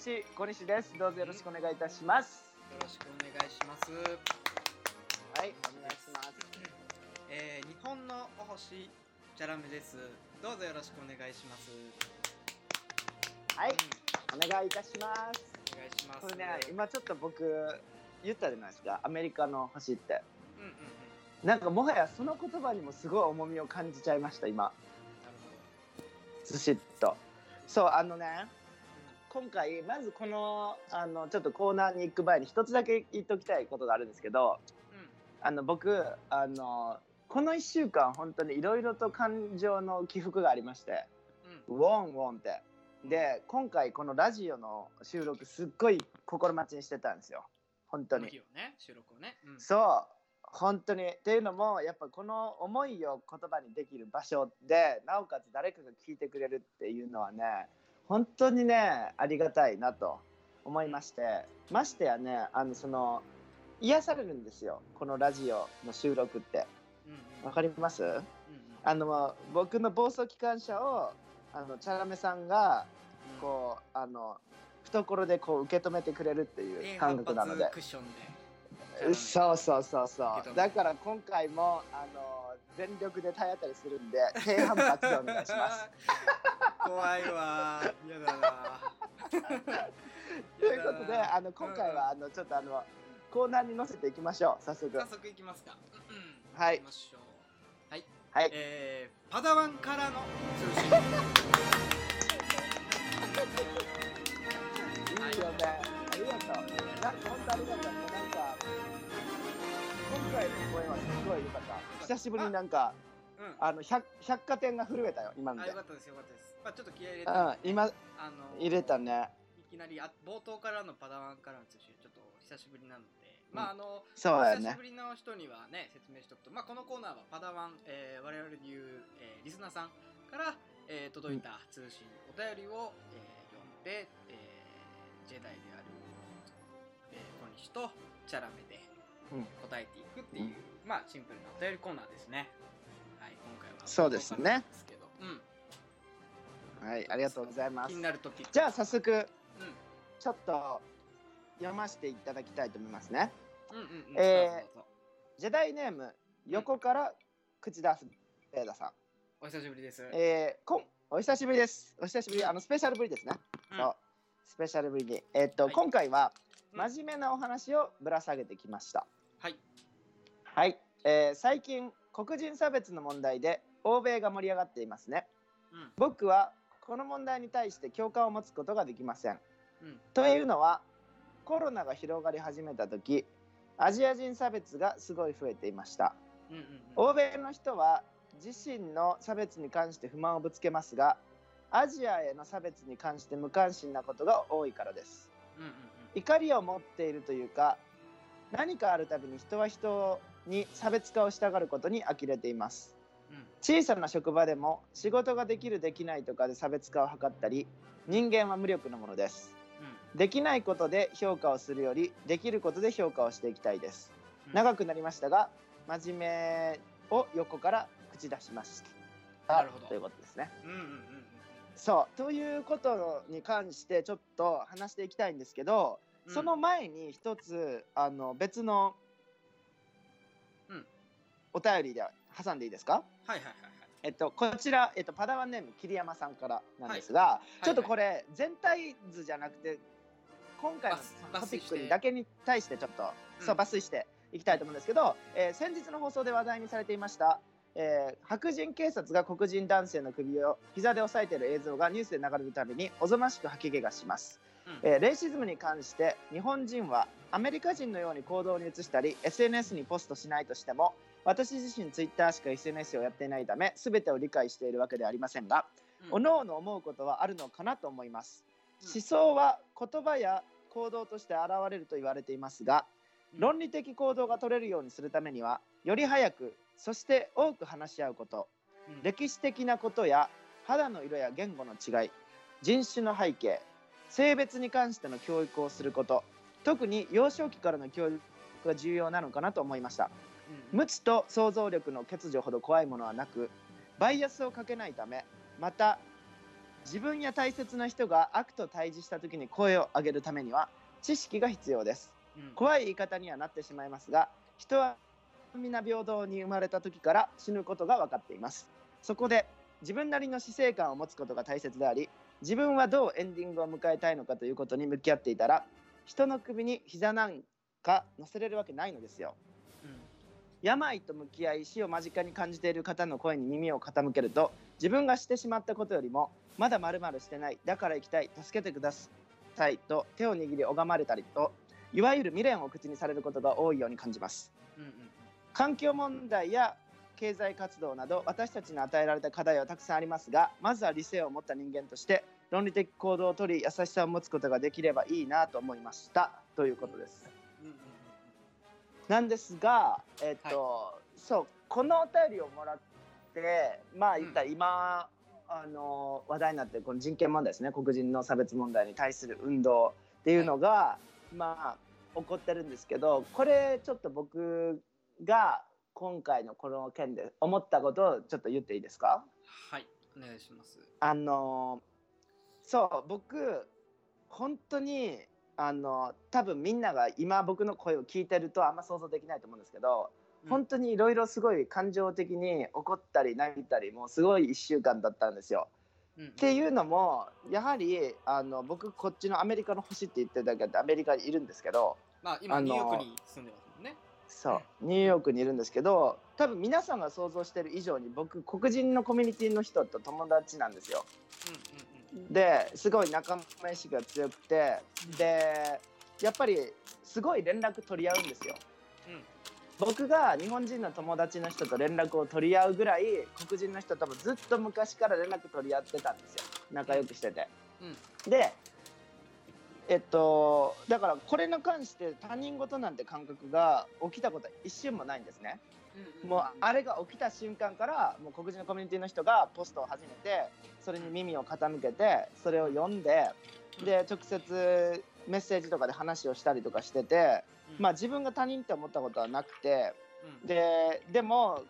ー、アメリカの星小西です。どうぞよろしくお願いいたします。よろしくお願いしますはい、お願いします。えー日本のお星チャラメですどうぞよろしくお願いしますはいうん、お願いいたします。お願いしますこれね、今ちょっと僕言ったじゃないですか。アメリカの星って。うんうんうんなんかもはやその言葉にもすごい重みを感じちゃいました今ずしっとそうあのね今回まずこのあのちょっとコーナーに行く前に一つだけ言っておきたいことがあるんですけどほどあの僕あのこの1週間本当にいろいろと感情の起伏がありましてうん。うんウォンウォンって。で今回このラジオの収録すっごい心待ちにしてたんですよ。本当に。ね収録をね、うん、そう。本当に。っていうのもやっぱこの思いを言葉にできる場所でなおかつ誰かが聞いてくれるっていうのはね本当にねありがたいなと思いまして。ましてやねあのその癒されるんですよ。このラジオの収録って。わかります？うんうん。あの僕の暴走機関車をあのチャラメさんがこうあの懐でこう受け止めてくれるっていう感覚なので。で。そうそうそうそう。だから今回もあの全力で体当たりするんで低反発でお願いします 怖いわ。嫌だな。ということであの今回はあのちょっとあのコーナーに載せていきましょう。早速早速いきますか、うん。はい行きましょう。はい。はい。えー、パダワンからの通信いいよね。ありがとう。なんか本当ありがとうなんか今回の声はすごい良かった。久しぶりになんかうん。あの百百貨店が震えたよ今のであよかったですよかったです。まあちょっと気合い入れて。うん今あの入れたね。いきなりあ冒頭からのパダワンからの通信ちょっと久しぶりなので、まああのね。久しぶりの人にはね説明しておくと、まあ、このコーナーはパダワン、えー我々で言う、えーリスナーさんから、えー届いた通信、お便りを、えー読んで、えージェダイである、えー、小西とチャラメでうん。答えていくっていう、まあシンプルなお便りコーナーですね。そうですねですけど、うん、はいありがとうございます気になる。じゃあ早速うんちょっと読ませていただきたいと思いますね。うんうんうん、えージェダイネーム横から口出すベーダさん。お久しぶりです。えー、こんお久しぶりです。お久しぶりあのスペシャルぶりですね。うんそうスペシャルぶりにえーっと、はい今回はうん真面目なお話をぶら下げてきました。はい。はい、えー最近黒人差別の問題で欧米が盛り上がっていますね。うん。僕はこの問題に対して共感を持つことができません。うん。というのはコロナが広がり始めた時アジア人差別がすごい増えていました。うんうんうん。欧米の人は自身の差別に関して不満をぶつけますがアジアへの差別に関して無関心なことが多いからです。うんうん怒りを持っているというか何かあるたびに人は人に差別化をしたがることに呆れています。うんうん小さな職場でも仕事ができるできないとかで差別化を図ったり人間は無力なものです。できないことで評価をするよりできることで評価をしていきたいです。うん。長くなりましたが真面目を横から口出しました。なるほど。ということですね。うんうんうんうん。そう。ということに関してちょっと話していきたいんですけど、うん。その前に一つあの別の、うん。お便りで挟んでいいですか？はいはいはいはい。えっと、こちら、えっと、パダワンネーム桐山さんからなんですが、い。ちょっとこれ全体図じゃなくて今回の抜トピックにだけに対してちょっと、うん。そう抜粋していきたいと思うんですけど、えー先日の放送で話題にされていました、えー白人警察が黒人男性の首を膝で押さえている映像がニュースで流れるたびにおぞましく吐き気がします、うん。えーレイシズムに関して日本人はアメリカ人のように行動に移したり SNS にポストしないとしても私自身ツイッターしか SNS をやっていないため全てを理解しているわけではありませんが、うん。各々思うことはあるのかなと思います、うん。思想は言葉や行動として現れると言われていますが論理的行動が取れるようにするためにはより早くそして多く話し合うことうん。歴史的なことや肌の色や言語の違い人種の背景性別に関しての教育をすること特に幼少期からの教育が重要なのかなと思いました。うん無知と想像力の欠如ほど怖いものはなくバイアスをかけないためまた自分や大切な人が悪と対峙した時に声を上げるためには知識が必要です。うん。怖い言い方にはなってしまいますが人は皆平等に生まれた時から死ぬことが分かっています。そこで自分なりの死生観を持つことが大切であり自分はどうエンディングを迎えたいのかということに向き合っていたら人の首に膝なんか乗せれるわけないのですよ。うん病と向き合い死を間近に感じている方の声に耳を傾けると自分がしてしまったことよりもまだまるしてないだから行きたい助けてくださいと手を握り拝まれたりといわゆる未練を口にされることが多いように感じます。うんうん環境問題や経済活動など私たちに与えられた課題はたくさんありますがまずは理性を持った人間として論理的行動をとり優しさを持つことができればいいなと思いました。ということです。なんですが、えっと、そう、このお便りをもらって、まあ、言ったら今、あの、話題になってるこの人権問題ですね、黒人の差別問題に対する運動っていうのが、まあ、起こってるんですけど、これちょっと僕が今回のこの件で思ったことをちょっと言っていいですか？はいお願いします。あのそう僕本当にあの多分みんなが今僕の声を聞いてるとあんま想像できないと思うんですけど、本当にいろいろすごい感情的に怒ったり泣いたりもうすごい1週間だったんですよ。うんうんっていうのもやはりあの僕こっちのアメリカの星って言ってたけどアメリカにいるんですけどまあ今ニューヨークに住んでますもんねそうニューヨークにいるんですけど多分皆さんが想像してる以上に僕黒人のコミュニティの人と友達なんですよ。うんうんうんですごい仲間意識が強くてでやっぱりすごい連絡取り合うんですよ。うん僕が日本人の友達の人と連絡を取り合うぐらい黒人の人ともずっと昔から連絡取り合ってたんですよ仲良くしてて。うんでえっとだからこれに関して他人事なんて感覚が起きたことは一瞬もないんですね。うんもうあれが起きた瞬間からもう黒人のコミュニティの人がポストを始めてそれに耳を傾けてそれを読んでで直接メッセージとかで話をしたりとかしてて、うん。まあ自分が他人って思ったことはなくてうん。ででも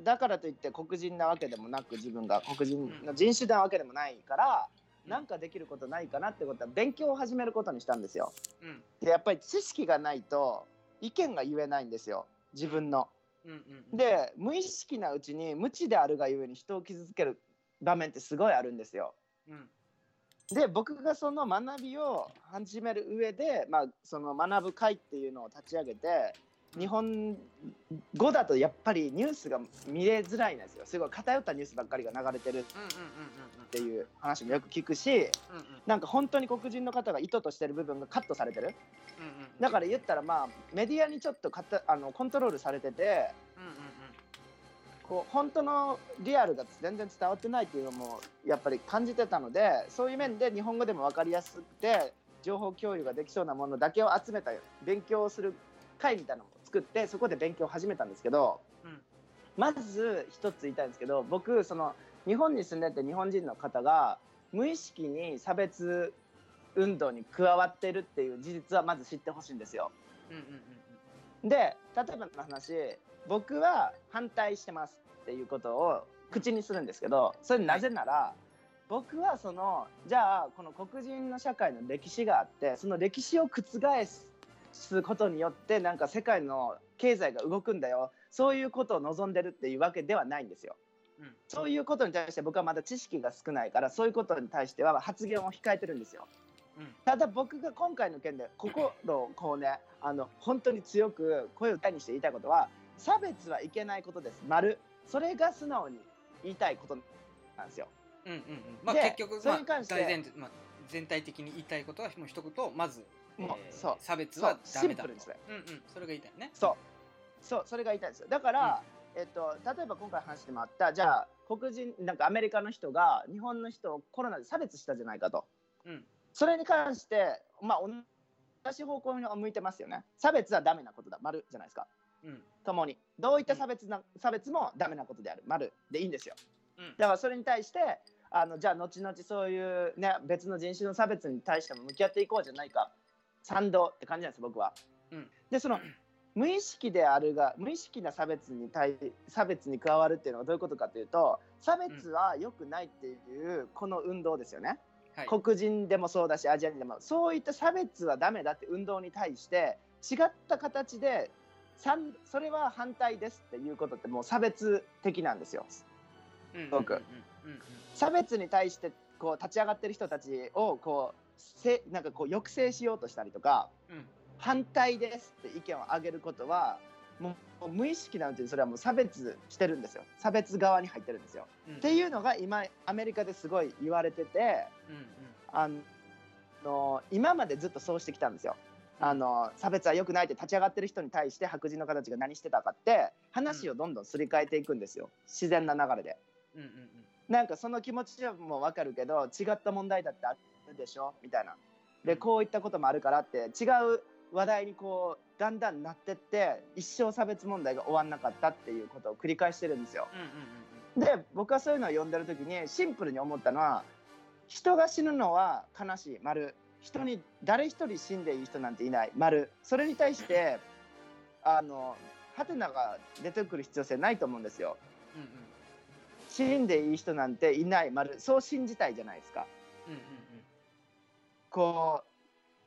だからといって黒人なわけでもなく自分が黒人の人種なわけでもないから、うん。なんかできることないかなってことは勉強を始めることにしたんですよ。うん。でやっぱり知識がないと意見が言えないんですよ。自分の。うんうんうんで無意識なうちに無知であるがゆえに人を傷つける場面ってすごいあるんですよ。うんで僕がその学びを始める上で、まあ、その学ぶ会っていうのを立ち上げて日本語だとやっぱりニュースが見れづらいんですよ。すごい偏ったニュースばっかりが流れてるっていう話もよく聞くしうんうんうんなんか本当に黒人の方が意図としてる部分がカットされてる。うんうんだから言ったらまあメディアにちょっとかたあのコントロールされててうんうんこう本当のリアルが全然伝わってないっていうのもやっぱり感じてたのでそういう面で日本語でも分かりやすくて情報共有ができそうなものだけを集めた勉強をする会みたいなのを作ってそこで勉強を始めたんですけど、うんまず一つ言いたいんですけど僕その日本に住んでて日本人の方が無意識に差別運動に加わってるっていう事実はまず知ってほしいんですよ。うんうんうんで例えばの話僕は反対してますっていうことを口にするんですけどそれなぜなら、僕はそのじゃあこの黒人の社会の歴史があってその歴史を覆すことによってなんか世界の経済が動くんだよ。そういうことを望んでるっていうわけではないんですよ。うん。そういうことに対して僕はまだ知識が少ないからそういうことに対しては発言を控えてるんですよ。うん。ただ僕が今回の件で心をこうねあの本当に強く声を歌にして言いたいことは差別はいけないことです。丸。それが素直に言いたいことなんですよ。うんうんうん。まあで結局まあそれに関してまあ全体的に言いたいことはもう一言まずえう。差別はダメだシンプルにそれ。うんうんそれが言いたいね。そう。そうそれが言いたいんですよ。だから、えっと、例えば今回話してもらったじゃあ黒人なんかアメリカの人が日本の人をコロナで差別したじゃないかと。うん。それに関してまあ同じ方向に向いてますよね。差別はダメなことだ。丸じゃないですか。うん。共に。どういった差別な差別もダメなことである。丸でいいんですよ。うん。だからそれに対してあのじゃあ後々そういう、ね、別の人種の差別に対しても向き合っていこうじゃないか賛同って感じなんです僕は。うんでその無意識であるが無意識な差別に対差別に加わるっていうのはどういうことかというと差別は良くないっていうこの運動ですよね。はい黒人でもそうだしアジア人でもそういった差別はダメだって運動に対して違った形でそれは反対ですっていうことってもう差別的なんですよ。うん僕うんうんうん差別に対してこう立ち上がってる人たちをこうせなんかこう抑制しようとしたりとかうん。反対ですって意見を上げることはもう無意識なんていうそれはもう差別してるんですよ。差別側に入ってるんですよ。うん。っていうのが今アメリカですごい言われててうんうん。あの今までずっとそうしてきたんですよ。あの差別は良くないって立ち上がってる人に対して白人の方たちが何してたかって話をどんどんすり替えていくんですよ。自然な流れで。うんうんなんかその気持ちはもう分かるけど違った問題だってあるでしょ？みたいな。でこういったこともあるからって違う話題にこうだんだんなってって一生差別問題が終わんなかったっていうことを繰り返してるんですよ。で僕はそういうのを読んでる時にシンプルに思ったのは人が死ぬのは悲しい丸人に誰一人死んでいい人なんていない丸それに対してあのハテナが出てくる必要性ないと思うんですよ。うんうん死んでいい人なんていない丸そう信じたいじゃないですか。うんうんこ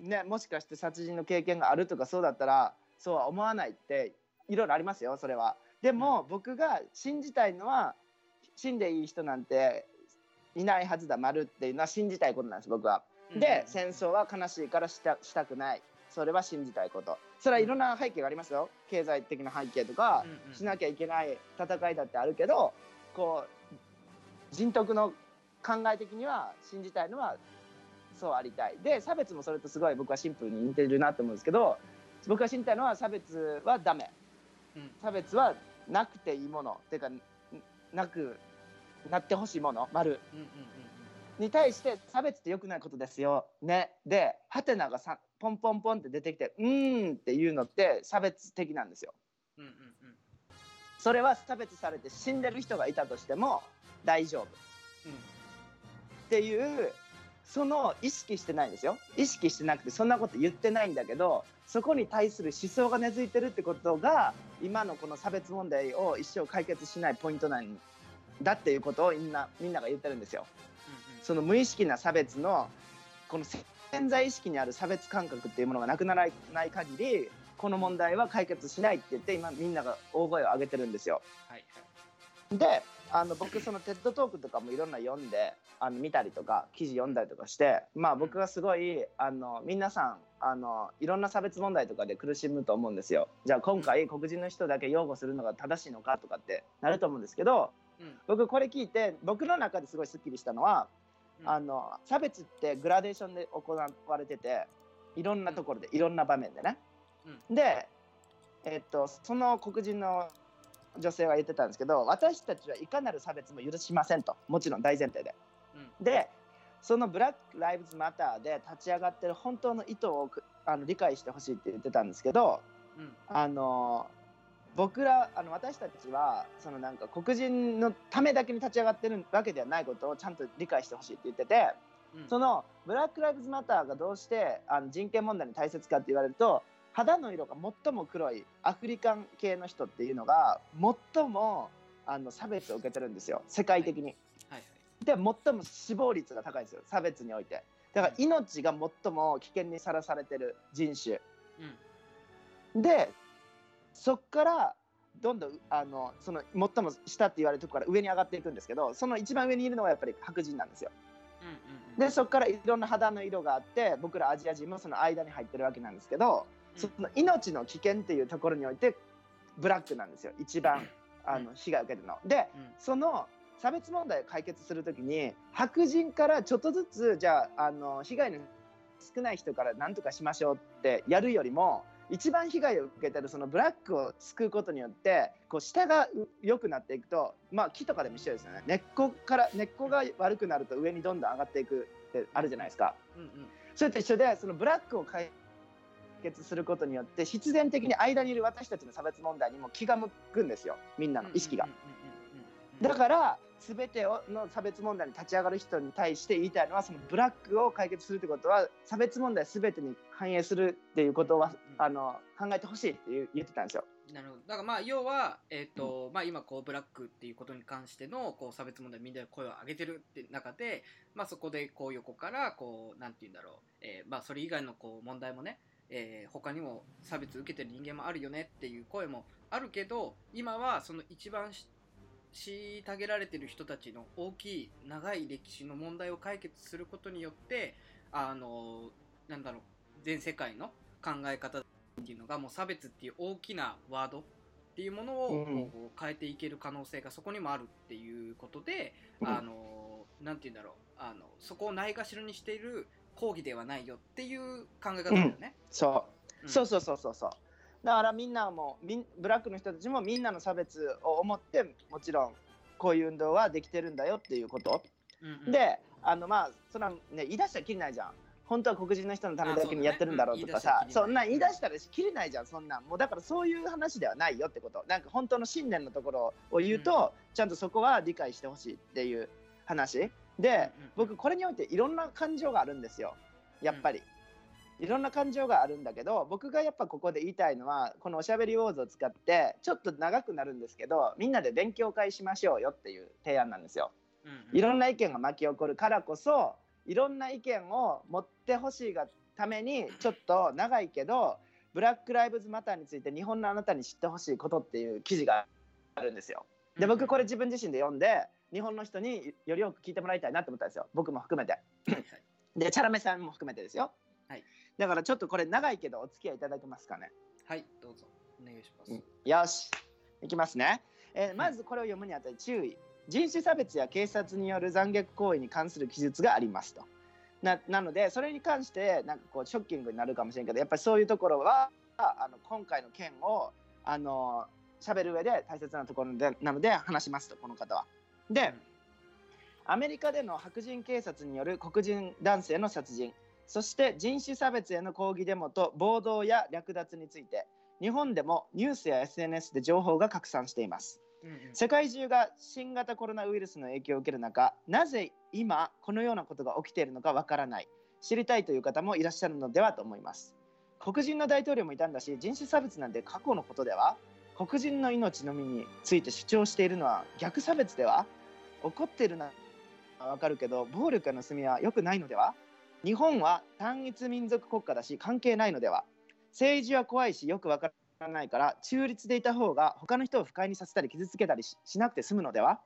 うねもしかして殺人の経験があるとかそうだったらそうは思わないっていろいろありますよそれは。でも、僕が信じたいのは死んでいい人なんていないはずだ丸っていうのは信じたいことなんです僕は。うん。で戦争は悲しいからしたしたくない。それは信じたいこと。それはいろんな背景がありますよ。経済的な背景とかうんうん。しなきゃいけない戦いだってあるけどこう人徳の考え的には信じたいのはそうありたい。で差別もそれとすごい僕はシンプルに似てるなと思うんですけど僕が信じたいのは差別はダメ。うん。差別はなくていいもの。っていうかんなくなってほしいもの。丸。うんうんうんに対して差別って良くないことですよ。ね。でハテナがさポンポンポンって出てきてうーんっていうのって差別的なんですよ。うんうんそれは差別されて死んでる人がいたとしても大丈夫。っうん。ていうその意識してないんですよ意識してなくてそんなこと言ってないんだけどそこに対する思想が根付いてるってことが今のこの差別問題を一生解決しないポイントなんだっていうことをみんなみんなが言ってるんですよ。その無意識な差別のこの潜在意識にある差別感覚っていうものがなくならない限りこの問題は解決しないって言って今みんなが大声を上げてるんですよ。はいはいであの僕そのテッドトークとかもいろんな読んであの見たりとか記事読んだりとかしてまあ僕がすごいあの皆さんあのいろんな差別問題とかで苦しむと思うんですよ。じゃあ今回黒人の人だけ擁護するのが正しいのかとかってなると思うんですけどうん。僕これ聞いて僕の中ですごいすっきりしたのはうん。あの差別ってグラデーションで行われてていろんなところでいろんな場面でね。で、えっとその黒人の女性は言ってたんですけど私たちはいかなる差別も許しませんと。もちろん大前提で。うん。でそのブラック・ライブズ・マターで立ち上がってる本当の意図をくあの理解してほしいって言ってたんですけどうん。あの僕らあの私たちはそのなんか黒人のためだけに立ち上がってるわけではないことをちゃんと理解してほしいって言っててうん。そのブラック・ライブズ・マターがどうしてあの人権問題に大切かって言われると肌の色が最も黒いアフリカン系の人っていうのが最もあの差別を受けてるんですよ世界的に。はいはいで最も死亡率が高いんですよ差別において。だから命が最も危険にさらされてる人種。うんでそっからどんどんあのその最も下って言われるところから上に上がっていくんですけどその一番上にいるのはやっぱり白人なんですよ。うんうんうんでそこからいろんな肌の色があって僕らアジア人もその間に入ってるわけなんですけど、その命の危険っていうところにおいてブラックなんですよ。一番あの被害を受けてるの。でうん。その差別問題を解決するときに白人からちょっとずつじゃああの被害の少ない人から何とかしましょうってやるよりも一番被害を受けてるそのブラックを救うことによってこう下がう良くなっていくとまあ木とかでも一緒ですよね。根っこから根っこが悪くなると上にどんどん上がっていくってあるじゃないですか。うんうん。それと一緒でそのブラックを解決することによって必然的に間にいる私たちの差別問題にも気が向くんですよ。みんなの意識が。うんうんうんうんうん。だから全てをの差別問題に立ち上がる人に対して言いたいのはそのブラックを解決するってことは差別問題全てに反映するっていうことは、うんあの考えてほしいって言ってたんですよ。なるほど。だからまあ要は、えーとまあ、今こうブラックっていうことに関してのこう差別問題みんなで声を上げてるって中で、まあ、そこでこう横からこうなんて言うんだろう、えーまあ、それ以外のこう問題もね、えー他にも差別受けてる人間もあるよねっていう声もあるけど今はその一番し虐げられてる人たちの大きい長い歴史の問題を解決することによってあのなんだろう全世界の考え方っていうのがもう差別っていう大きなワードっていうものを変えていける可能性がそこにもあるっていうことで、うんあのなんて言うんだろうあのそこをないがしろにしている抗議ではないよっていう考え方だよね。そう。うん。そうそうそうそうそう。だからみんなもみんブラックの人たちもみんなの差別を思ってもちろんこういう運動はできてるんだよっていうこと、うんうん。であのまあそんなね言い出したらきりないじゃん。本当は黒人の人のためだけにやってるんだろうとかさ。あそねうんなん言い出したらきりないじゃんそんなんもうだからそういう話ではないよってことなんか本当の信念のところを言うと、ちゃんとそこは理解してほしいっていう話で、僕これにおいていろんな感情があるんですよやっぱり。いろんな感情があるんだけど僕がやっぱここで言いたいのはこのおしゃべりウォーズを使ってちょっと長くなるんですけどみんなで勉強会しましょうよっていう提案なんですよ。うんうんいろんな意見が巻き起こるからこそいろんな意見を持ってほしいがためにちょっと長いけどブラック・ライブズ・マターについて日本のあなたに知ってほしいことっていう記事があるんですよ。で僕これ自分自身で読んで日本の人によりよく聞いてもらいたいなと思ったんですよ僕も含めて。でチャラメさんも含めてですよ。はいだからちょっとこれ長いけどお付き合いいただけますかね。はいどうぞお願いします。うんよしいきますね、えーまずこれを読むにあたり注意人種差別や警察による残虐行為に関する記述がありますとななのでそれに関してなんかこうショッキングになるかもしれんけどやっぱりそういうところはあの今回の件をあの喋る上で大切なところでなので話しますとこの方は。で、アメリカでの白人警察による黒人男性の殺人。そして人種差別への抗議デモと暴動や略奪について日本でもニュースや SNS で情報が拡散しています。世界中が新型コロナウイルスの影響を受ける中なぜ今このようなことが起きているのかわからない。知りたいという方もいらっしゃるのではと思います。黒人の大統領もいたんだし人種差別なんて過去のことでは黒人の命のみについて主張しているのは逆差別では怒っているのはわかるけど暴力や盗みは良くないのでは？日本は単一民族国家だし関係ないのでは？政治は怖いしよくわからないから中立でいた方が他の人を不快にさせたり傷つけたりししなくて済むのでは？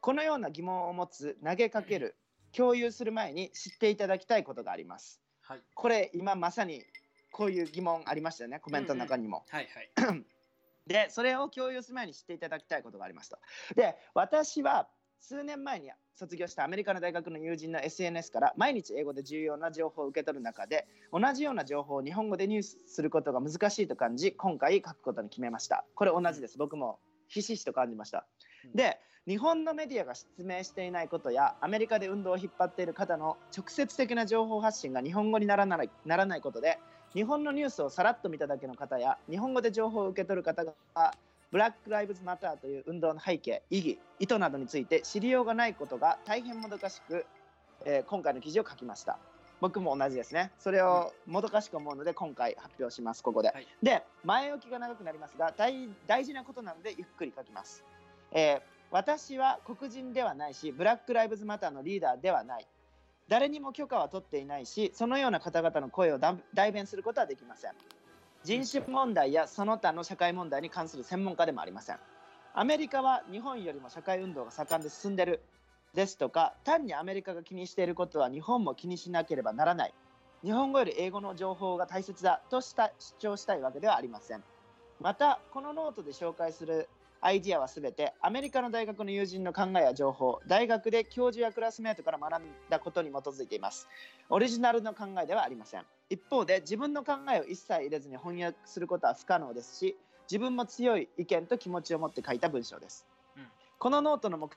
このような疑問を持つ投げかける共有する前に知っていただきたいことがあります。はい。これ今まさにこういう疑問ありましたよねコメントの中にも、はいはい。でそれを共有する前に知っていただきたいことがありますと。で私は数年前に卒業したアメリカの大学の友人の SNS から毎日英語で重要な情報を受け取る中で同じような情報を日本語で入手することが難しいと感じ今回書くことに決めました。これ同じです。僕もひしひしと感じました。うん。で日本のメディアが説明していないことやアメリカで運動を引っ張っている方の直接的な情報発信が日本語にならないならないことで日本のニュースをさらっと見ただけの方や日本語で情報を受け取る方がブラック・ライブズ・マターという運動の背景意義意図などについて知りようがないことが大変もどかしく、えー今回の記事を書きました。僕も同じですね。それをもどかしく思うので今回発表しますここで、はい。で前置きが長くなりますが大大事なことなのでゆっくり書きます、えー私は黒人ではないしブラック・ライブズ・マターのリーダーではない。誰にも許可は取っていないしそのような方々の声をだ代弁することはできません人種問題やその他の社会問題に関する専門家でもありません。アメリカは日本よりも社会運動が盛んで進んでるですとか単にアメリカが気にしていることは日本も気にしなければならない。日本語より英語の情報が大切だとした主張したいわけではありません。またこのノートで紹介するアイディアはすべてアメリカの大学の友人の考えや情報大学で教授やクラスメートから学んだことに基づいています。オリジナルの考えではありません。一方で自分の考えを一切入れずに翻訳することは不可能ですし自分も強い意見と気持ちを持って書いた文章です、うん。このノートの目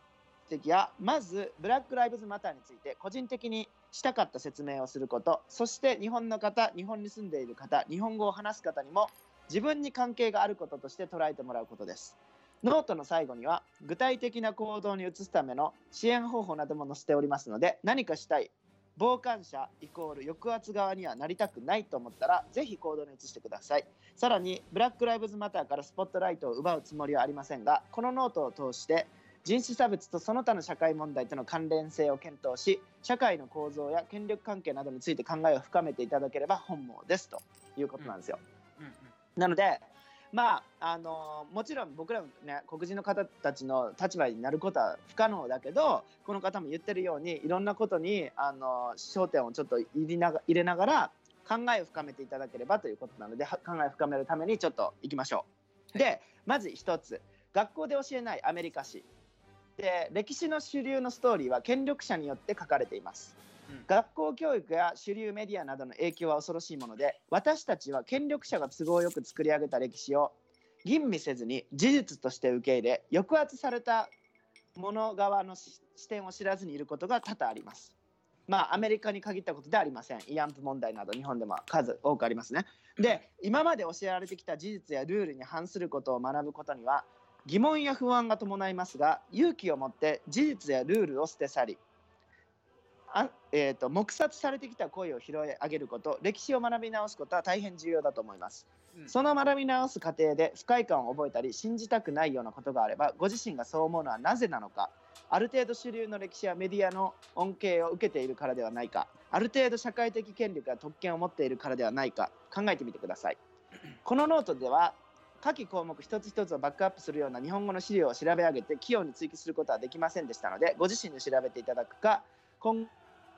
的はまずブラック・ライブズ・マターについて個人的にしたかった説明をすることそして日本の方日本に住んでいる方日本語を話す方にも自分に関係があることとして捉えてもらうことですノートの最後には具体的な行動に移すための支援方法なども載せておりますので何かしたい傍観者イコール抑圧側にはなりたくないと思ったらぜひ行動に移してください。さらにブラック・ライブズ・マターからスポットライトを奪うつもりはありませんがこのノートを通して人種差別とその他の社会問題との関連性を検討し社会の構造や権力関係などについて考えを深めていただければ本望ですということなんですよ、うんうん。なのでまああのもちろん僕らもね黒人の方たちの立場になることは不可能だけどこの方も言ってるようにいろんなことにあの焦点をちょっと入れなが入れながら考えを深めていただければということなのでは考えを深めるためにちょっといきましょう。でまず一つ学校で教えないアメリカ史で歴史の主流のストーリーは権力者によって書かれています。学校教育や主流メディアなどの影響は恐ろしいもので私たちは権力者が都合よく作り上げた歴史を吟味せずに事実として受け入れ抑圧された者側の視点を知らずにいることが多々あります。まあアメリカに限ったことではありません。慰安婦問題など日本でも数多くありますね。で今まで教えられてきた事実やルールに反することを学ぶことには疑問や不安が伴いますが勇気を持って事実やルールを捨て去りあえー、と黙殺されてきた声を拾い上げること歴史を学び直すことは大変重要だと思います。うん。その学び直す過程で不快感を覚えたり信じたくないようなことがあればご自身がそう思うのはなぜなのか。ある程度主流の歴史やメディアの恩恵を受けているからではないか。ある程度社会的権力や特権を持っているからではないか。考えてみてください。このノートでは下記項目一つ一つをバックアップするような日本語の資料を調べ上げて器用に追記することはできませんでしたのでご自身で調べていただくか今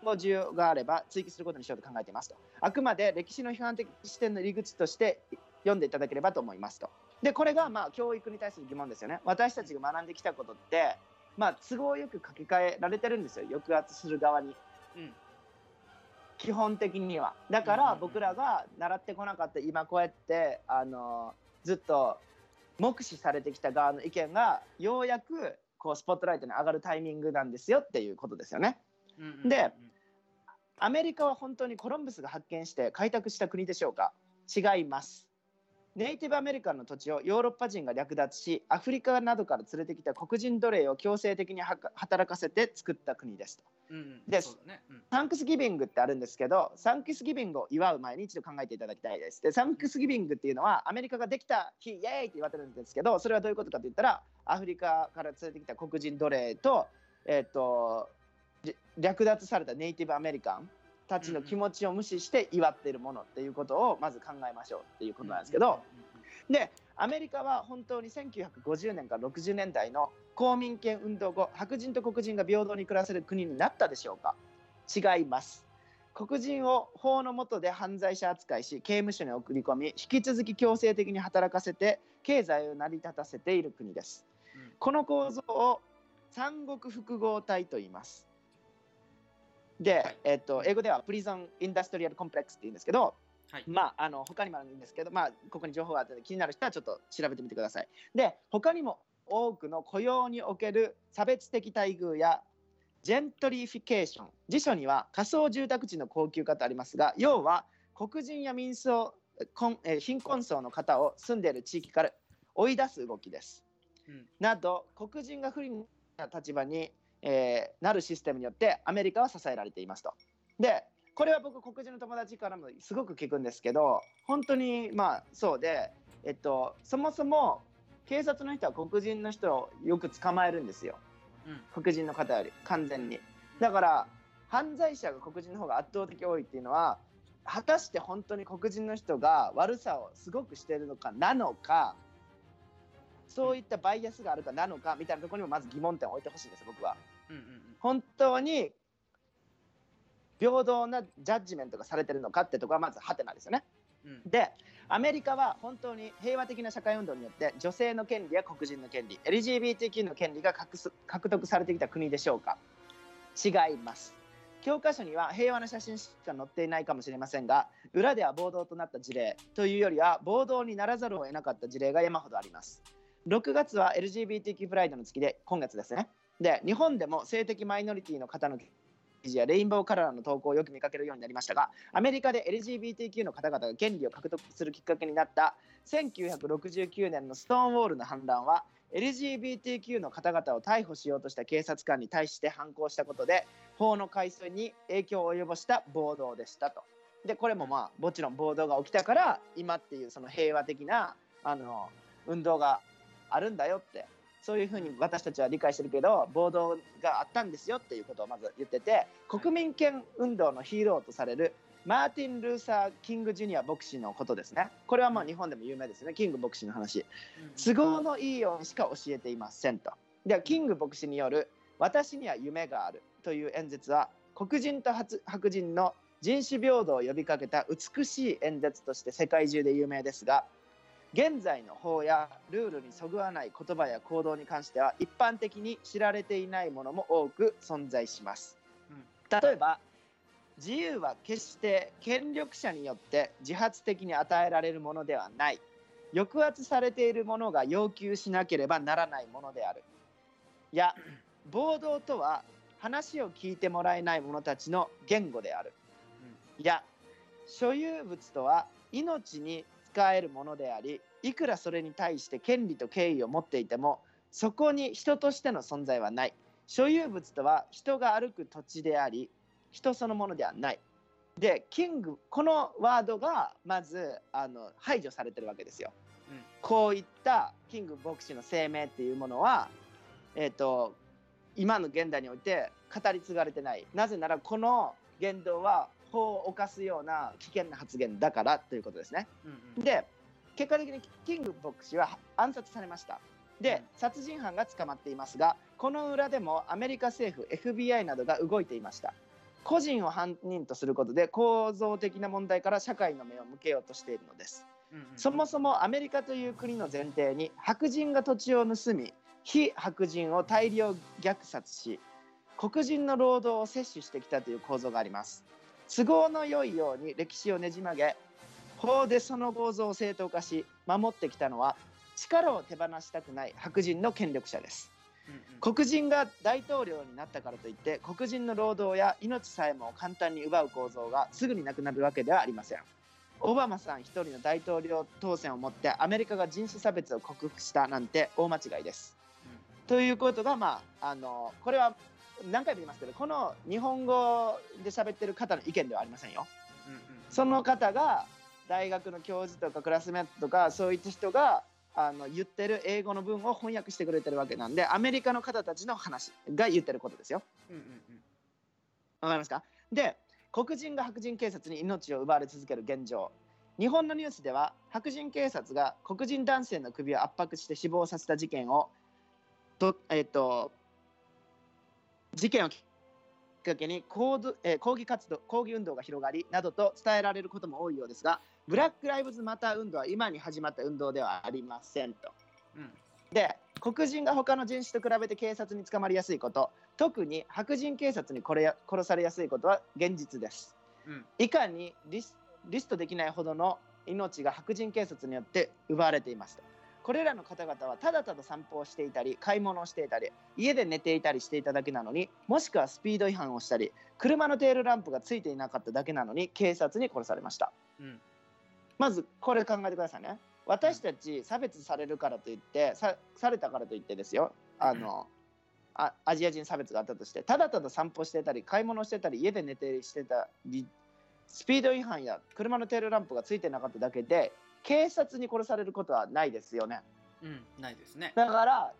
後需要があれば追記することにしようと考えていますと。あくまで歴史の批判的視点の入り口として読んでいただければと思いますと。でこれがまあ教育に対する疑問ですよね。私たちが学んできたことってまあ都合よく書き換えられてるんですよ。抑圧する側に。うん。基本的には。だから僕らが習ってこなかった今こうやってあのずっと目視されてきた側の意見がようやくこうスポットライトに上がるタイミングなんですよっていうことですよね。でアメリカは本当にコロンブスが発見して開拓した国でしょうか？違います。ネイティブアメリカンの土地をヨーロッパ人が略奪しアフリカなどから連れてきた黒人奴隷を強制的に働かせて作った国ですと。うんうんでサンクスギビングってあるんですけど、サンクスギビングを祝う前に一度考えていただきたいです。で、サンクスギビングっていうのはアメリカができた日、イエーイって言われてるんですけど、それはどういうことかと言ったら、アフリカから連れてきた黒人奴隷と、えっ、と、り略奪されたネイティブアメリカンたちの気持ちを無視して祝っているものっていうことをまず考えましょうっていうことなんですけど、でアメリカは本当に1950年から60年代の公民権運動後白人と黒人が平等に暮らせる国になったでしょうか？違います。黒人を法の下で犯罪者扱いし刑務所に送り込み引き続き強制的に働かせて経済を成り立たせている国です。うん。この構造を産獄複合体と言いますで、えっと、英語では prison industrial complex って言うんですけど、はいまあ、あの他にもあるんですけど、まあ、ここに情報があって気になる人はちょっと調べてみてください。で他にも多くの雇用における差別的待遇やジェントリフィケーション辞書には下層住宅地の高級化とありますが要は黒人や民層貧困層の方を住んでいる地域から追い出す動きです。うんなど黒人が不利な立場に、えーなるシステムによってアメリカは支えられていますと。でこれは僕黒人の友達からもすごく聞くんですけど本当にまあそうで、えっと、そもそも警察の人は黒人の人をよく捕まえるんですようん黒人の方より完全に。だから犯罪者が黒人の方が圧倒的多いっていうのは果たして本当に黒人の人が悪さをすごくしているのかなのかそういったバイアスがあるかなのかみたいなところにもまず疑問点を置いてほしいんです僕は。本当に平等なジャッジメントがされてるのかってところはまずハテナですよね。うん。うんでアメリカは本当に平和的な社会運動によって女性の権利や黒人の権利 LGBTQ の権利が獲得されてきた国でしょうか。違います。教科書には平和な写真しか載っていないかもしれませんが裏では暴動となった事例というよりは暴動にならざるを得なかった事例が山ほどあります。6月は LGBTQ プライドの月で今月ですねで日本でも性的マイノリティの方の記事やレインボーカラーの投稿をよく見かけるようになりましたがアメリカで LGBTQ の方々が権利を獲得するきっかけになった1969年のストーンウォールの反乱は LGBTQ の方々を逮捕しようとした警察官に対して反抗したことで法の改正に影響を及ぼした暴動でしたと。でこれもまあもちろん暴動が起きたから今っていうその平和的なあの運動があるんだよってそういうふうに私たちは理解してるけど暴動があったんですよっていうことをまず言ってて国民権運動のヒーローとされるマーティン・ルーサー・キング・ジュニア牧師のことですね。これはまあ日本でも有名ですね。キング牧師の話。都合のいいようにしか教えていませんと。ではキング牧師による「私には夢がある」という演説は黒人と白人の人種平等を呼びかけた美しい演説として世界中で有名ですが現在の法やルールにそぐわない言葉や行動に関しては一般的に知られていないものも多く存在します。例えば自由は決して権力者によって自発的に与えられるものではない。抑圧されているものが要求しなければならないものである。いや暴動とは話を聞いてもらえない者たちの言語である。いや所有物とは命に使えるものでありいくらそれに対して権利と敬意を持っていてもそこに人としての存在はない。所有物とは人が歩く土地であり人そのものではない。でキングこのワードがまずあの排除されてるわけですよ、うん、こういったキング牧師の声明っていうものはえっ、ー、と今の現代において語り継がれてない。なぜならこの言動は法を犯すような危険な発言だからということですね。うんうん、で結果的にキング牧師は暗殺されました。で殺人犯が捕まっていますがこの裏でもアメリカ政府 FBI などが動いていました。個人を犯人とすることで構造的な問題から社会の目を向けようとしているのです、うんうん、そもそもアメリカという国の前提に白人が土地を盗み非白人を大量虐殺し黒人の労働を摂取してきたという構造があります都合の良いように歴史をねじ曲げ法でその構造を正当化し守ってきたのは力を手放したくない白人の権力者です、うんうん、黒人が大統領になったからといって黒人の労働や命さえも簡単に奪う構造がすぐになくなるわけではありません。オバマさん一人の大統領当選をもってアメリカが人種差別を克服したなんて大間違いです、うん、ということがまああのこれは何回も言いますけどこの日本語で喋ってる方の意見ではありませんよ。うんうん、その方が大学の教授とかクラスメートとかそういった人があの言ってる英語の文を翻訳してくれてるわけなんでアメリカの方たちの話が言ってることですよ。うんうんうん、わかりますか？で黒人が白人警察に命を奪われ続ける現状日本のニュースでは白人警察が黒人男性の首を圧迫して死亡させた事件をと、えーと事件をきっかけに抗,、えー、抗議活動抗議運動が広がりなどと伝えられることも多いようですがブラック・ライブズ・マター運動は今に始まった運動ではありませんと。うん、で黒人が他の人種と比べて警察に捕まりやすいこと特に白人警察にこれ殺されやすいことは現実です。うん、いかにリスリストできないほどの命が白人警察によって奪われていますと。これらの方々はただただ散歩をしていたり買い物をしていたり家で寝ていたりしていただけなのにもしくはスピード違反をしたり車のテールランプがついていなかっただけなのに警察に殺されました、うん、まずこれ考えてくださいね。私たち差別されるからといってさされたからといってですよ。あの、あアジア人差別があったとしてただただ散歩してたり買い物してたり家で寝てしてたりスピード違反や車のテールランプがついてなかっただけで警察に殺されることはないですよね。うん、ないですね。だから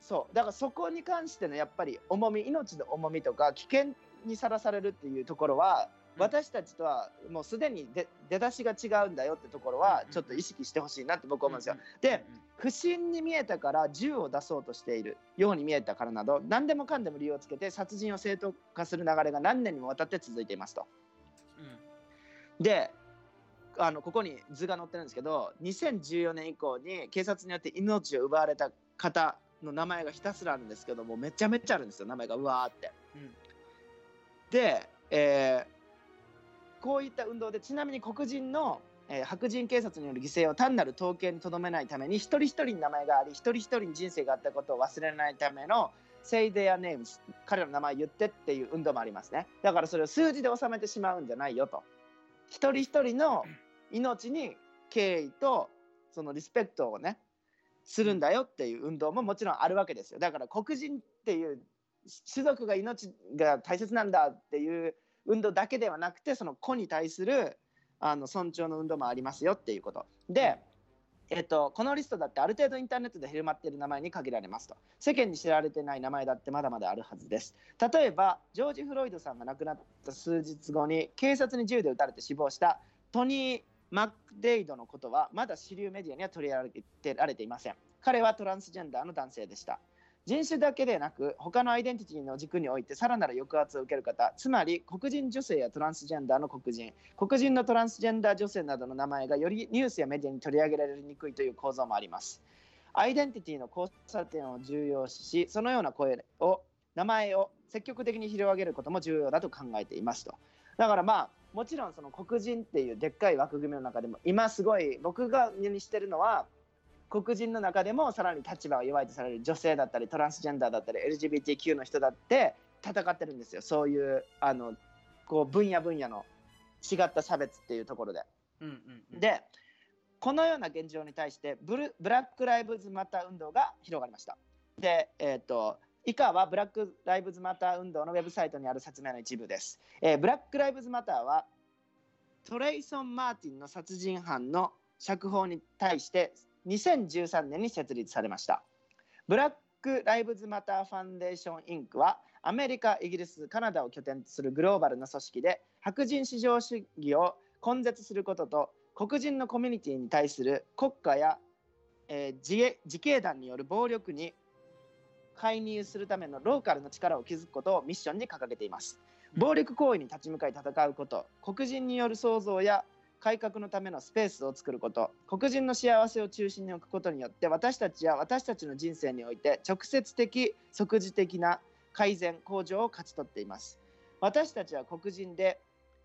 そうだからそこに関してのやっぱり重み命の重みとか危険にさらされるっていうところは、うん、私たちとはもうすでに出だしが違うんだよってところはちょっと意識してほしいなって僕は思うんですよ。で不審に見えたから銃を出そうとしているように見えたからなど何でもかんでも理由をつけて殺人を正当化する流れが何年にもわたって続いていますと。うん、であのここに図が載ってるんですけど2014年以降に警察によって命を奪われた方の名前がひたすらあるんですけどもめちゃめちゃあるんですよ名前がうわーって。うん、で、えー、こういった運動でちなみに黒人の、えー、白人警察による犠牲を単なる統計にとどめないために一人一人に名前があり一人一人に人生があったことを忘れないための Say their names 彼らの名前言ってっていう運動もありますね。だからそれを数字で収めてしまうんじゃないよと。一人一人の命に敬意とそのリスペクトをねするんだよっていう運動ももちろんあるわけですよ。だから黒人っていう種族が命が大切なんだっていう運動だけではなくてその子に対するあの尊重の運動もありますよっていうこと。で、えっと、このリストだってある程度インターネットで広まっている名前に限られますと世間に知られてない名前だってまだまだあるはずです。例えばジョージ・フロイドさんが亡くなった数日後に警察に銃で撃たれて死亡したトニー・マックデイドのことはまだ主流メディアには取り上げられていません。彼はトランスジェンダーの男性でした。人種だけでなく他のアイデンティティの軸においてさらなる抑圧を受ける方つまり黒人女性やトランスジェンダーの黒人。黒人のトランスジェンダー女性などの名前がよりニュースやメディアに取り上げられにくいという構造もあります。アイデンティティの交差点を重要視しそのような声を名前を積極的に広げることも重要だと考えていますとだからまあもちろんその黒人っていうでっかい枠組みの中でも今すごい僕が目にしてるのは黒人の中でもさらに立場が弱いとされる女性だったりトランスジェンダーだったり LGBTQ の人だって戦ってるんですよそういうあのこう分野分野の違った差別っていうところで。うんうんうん、でこのような現状に対してブルブラック・ライブズ・マター運動が広がりました。で、えーと、以下はブラック・ライブズ・マター運動のウェブサイトにある説明の一部です。えー、ブラック・ライブズ・マターはトレイソン・マーティンの殺人犯の釈放に対して2013年に設立されました。ブラック・ライブズ・マター・ファンデーション・インクはアメリカ、イギリス、カナダを拠点とするグローバルな組織で白人至上主義を根絶することと黒人のコミュニティに対する国家や、えー、自自警団による暴力に介入するためのローカルの力を築くことをミッションに掲げています。暴力行為に立ち向かい戦うこと、黒人による創造や改革のためのスペースを作ること黒人の幸せを中心に置くことによって私たちや私たちの人生において直接的即時的な改善向上を勝ち取っています私たちは黒人で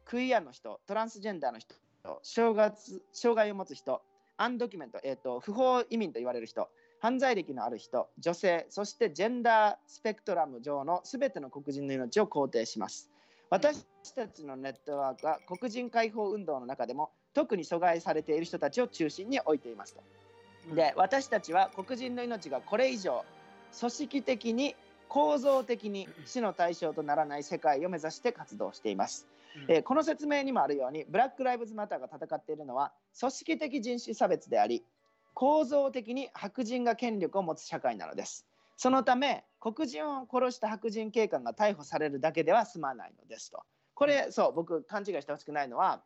クイアの人トランスジェンダーの人障害障害を持つ人アンドキュメント、えーと、不法移民と言われる人犯罪歴のある人女性そしてジェンダースペクトラム上の全ての黒人の命を肯定します私たちのネットワークは黒人解放運動の中でも特に阻害されている人たちを中心に置いていますと。で私たちは黒人の命がこれ以上組織的に構造的に死の対象とならない世界を目指して活動しています。えー、この説明にもあるようにブラック・ライブズ・マターが戦っているのは組織的人種差別であり構造的に白人が権力を持つ社会なのです。そのため黒人を殺した白人警官が逮捕されるだけでは済まないのですと。これそう僕勘違いしてほしくないのは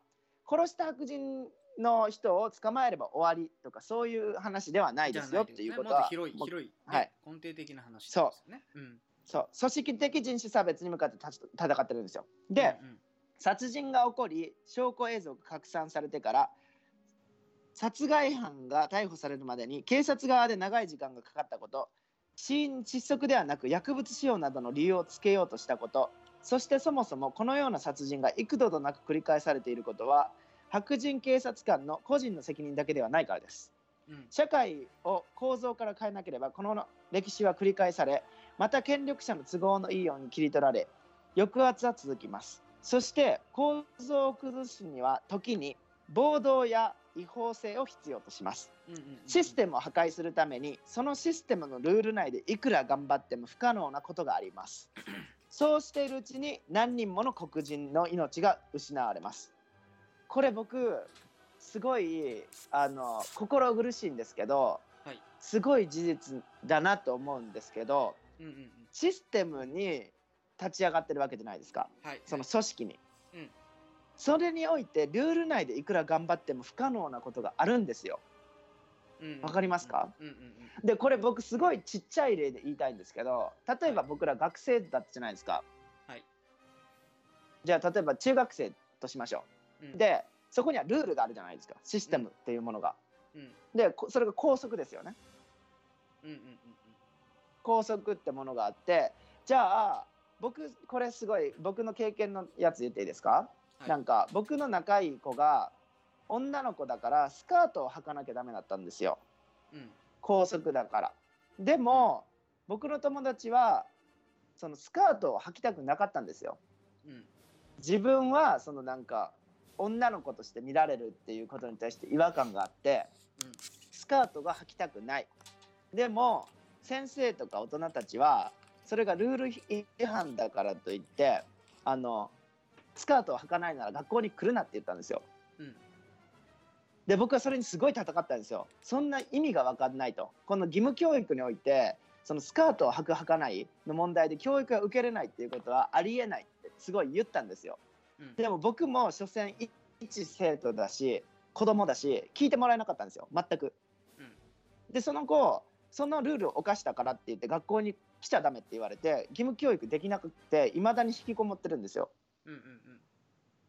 殺した白人の人を捕まえれば終わりとかそういう話ではないですよっていうことは、広い広い、はい、根底的な話ですよね。そう,、うん、そう組織的人種差別に向かって戦ってるんですよ。で、うんうん、殺人が起こり証拠映像が拡散されてから殺害犯が逮捕されるまでに警察側で長い時間がかかったこと死因窒息ではなく薬物使用などの理由をつけようとしたことそしてそもそもこのような殺人が幾度となく繰り返されていることは白人警察官の個人の責任だけではないからです、うん、社会を構造から変えなければこの歴史は繰り返されまた権力者の都合のいいように切り取られ抑圧は続きます。そして構造を崩すには時に暴動や違法性を必要とします、システムを破壊するためにそのシステムのルール内でいくら頑張っても不可能なことがあります。そうしているうちに何人もの黒人の命が失われます。これ僕すごいあの心苦しいんですけど、はい、すごい事実だなと思うんですけど、うんうんうん、システムに立ち上がってるわけじゃないですか、はい、その組織に、うん、それにおいてルール内でいくら頑張っても不可能なことがあるんですよ。わかりますか、うんうんうん、でこれ僕すごいちっちゃい例で言いたいんですけど例えば僕ら学生だったじゃないですか、はい、じゃあ例えば中学生としましょう、うん、でそこにはルールがあるじゃないですか。システムっていうものが、うん、でそれが校則ですよね、うんうんうんうん、校則ってものがあってじゃあ僕これすごい僕の経験のやつ言っていいですか、はい、なんか僕の仲いい子が女の子だからスカートを履かなきゃダメだったんですよ、うん、校則だから。でも、うん、僕の友達はそのスカートを履きたくなかったんですよ、うん、自分はそのなんか女の子として見られるっていうことに対して違和感があって、うん、スカートが履きたくない。でも先生とか大人たちはそれがルール違反だからといってあのスカートを履かないなら学校に来るなって言ったんですよ。うんで僕はそれにすごい戦ったんですよ。そんな意味が分かんないと。この義務教育においてそのスカートを履く履かないの問題で教育が受けれないっていうことはありえないってすごい言ったんですよ。うんでも僕も所詮い一生徒だし子供だし聞いてもらえなかったんですよ全く。うんでその後そのルールを犯したからって言って学校に来ちゃダメって言われて義務教育できなくっていまだに引きこもってるんですよ。うんうん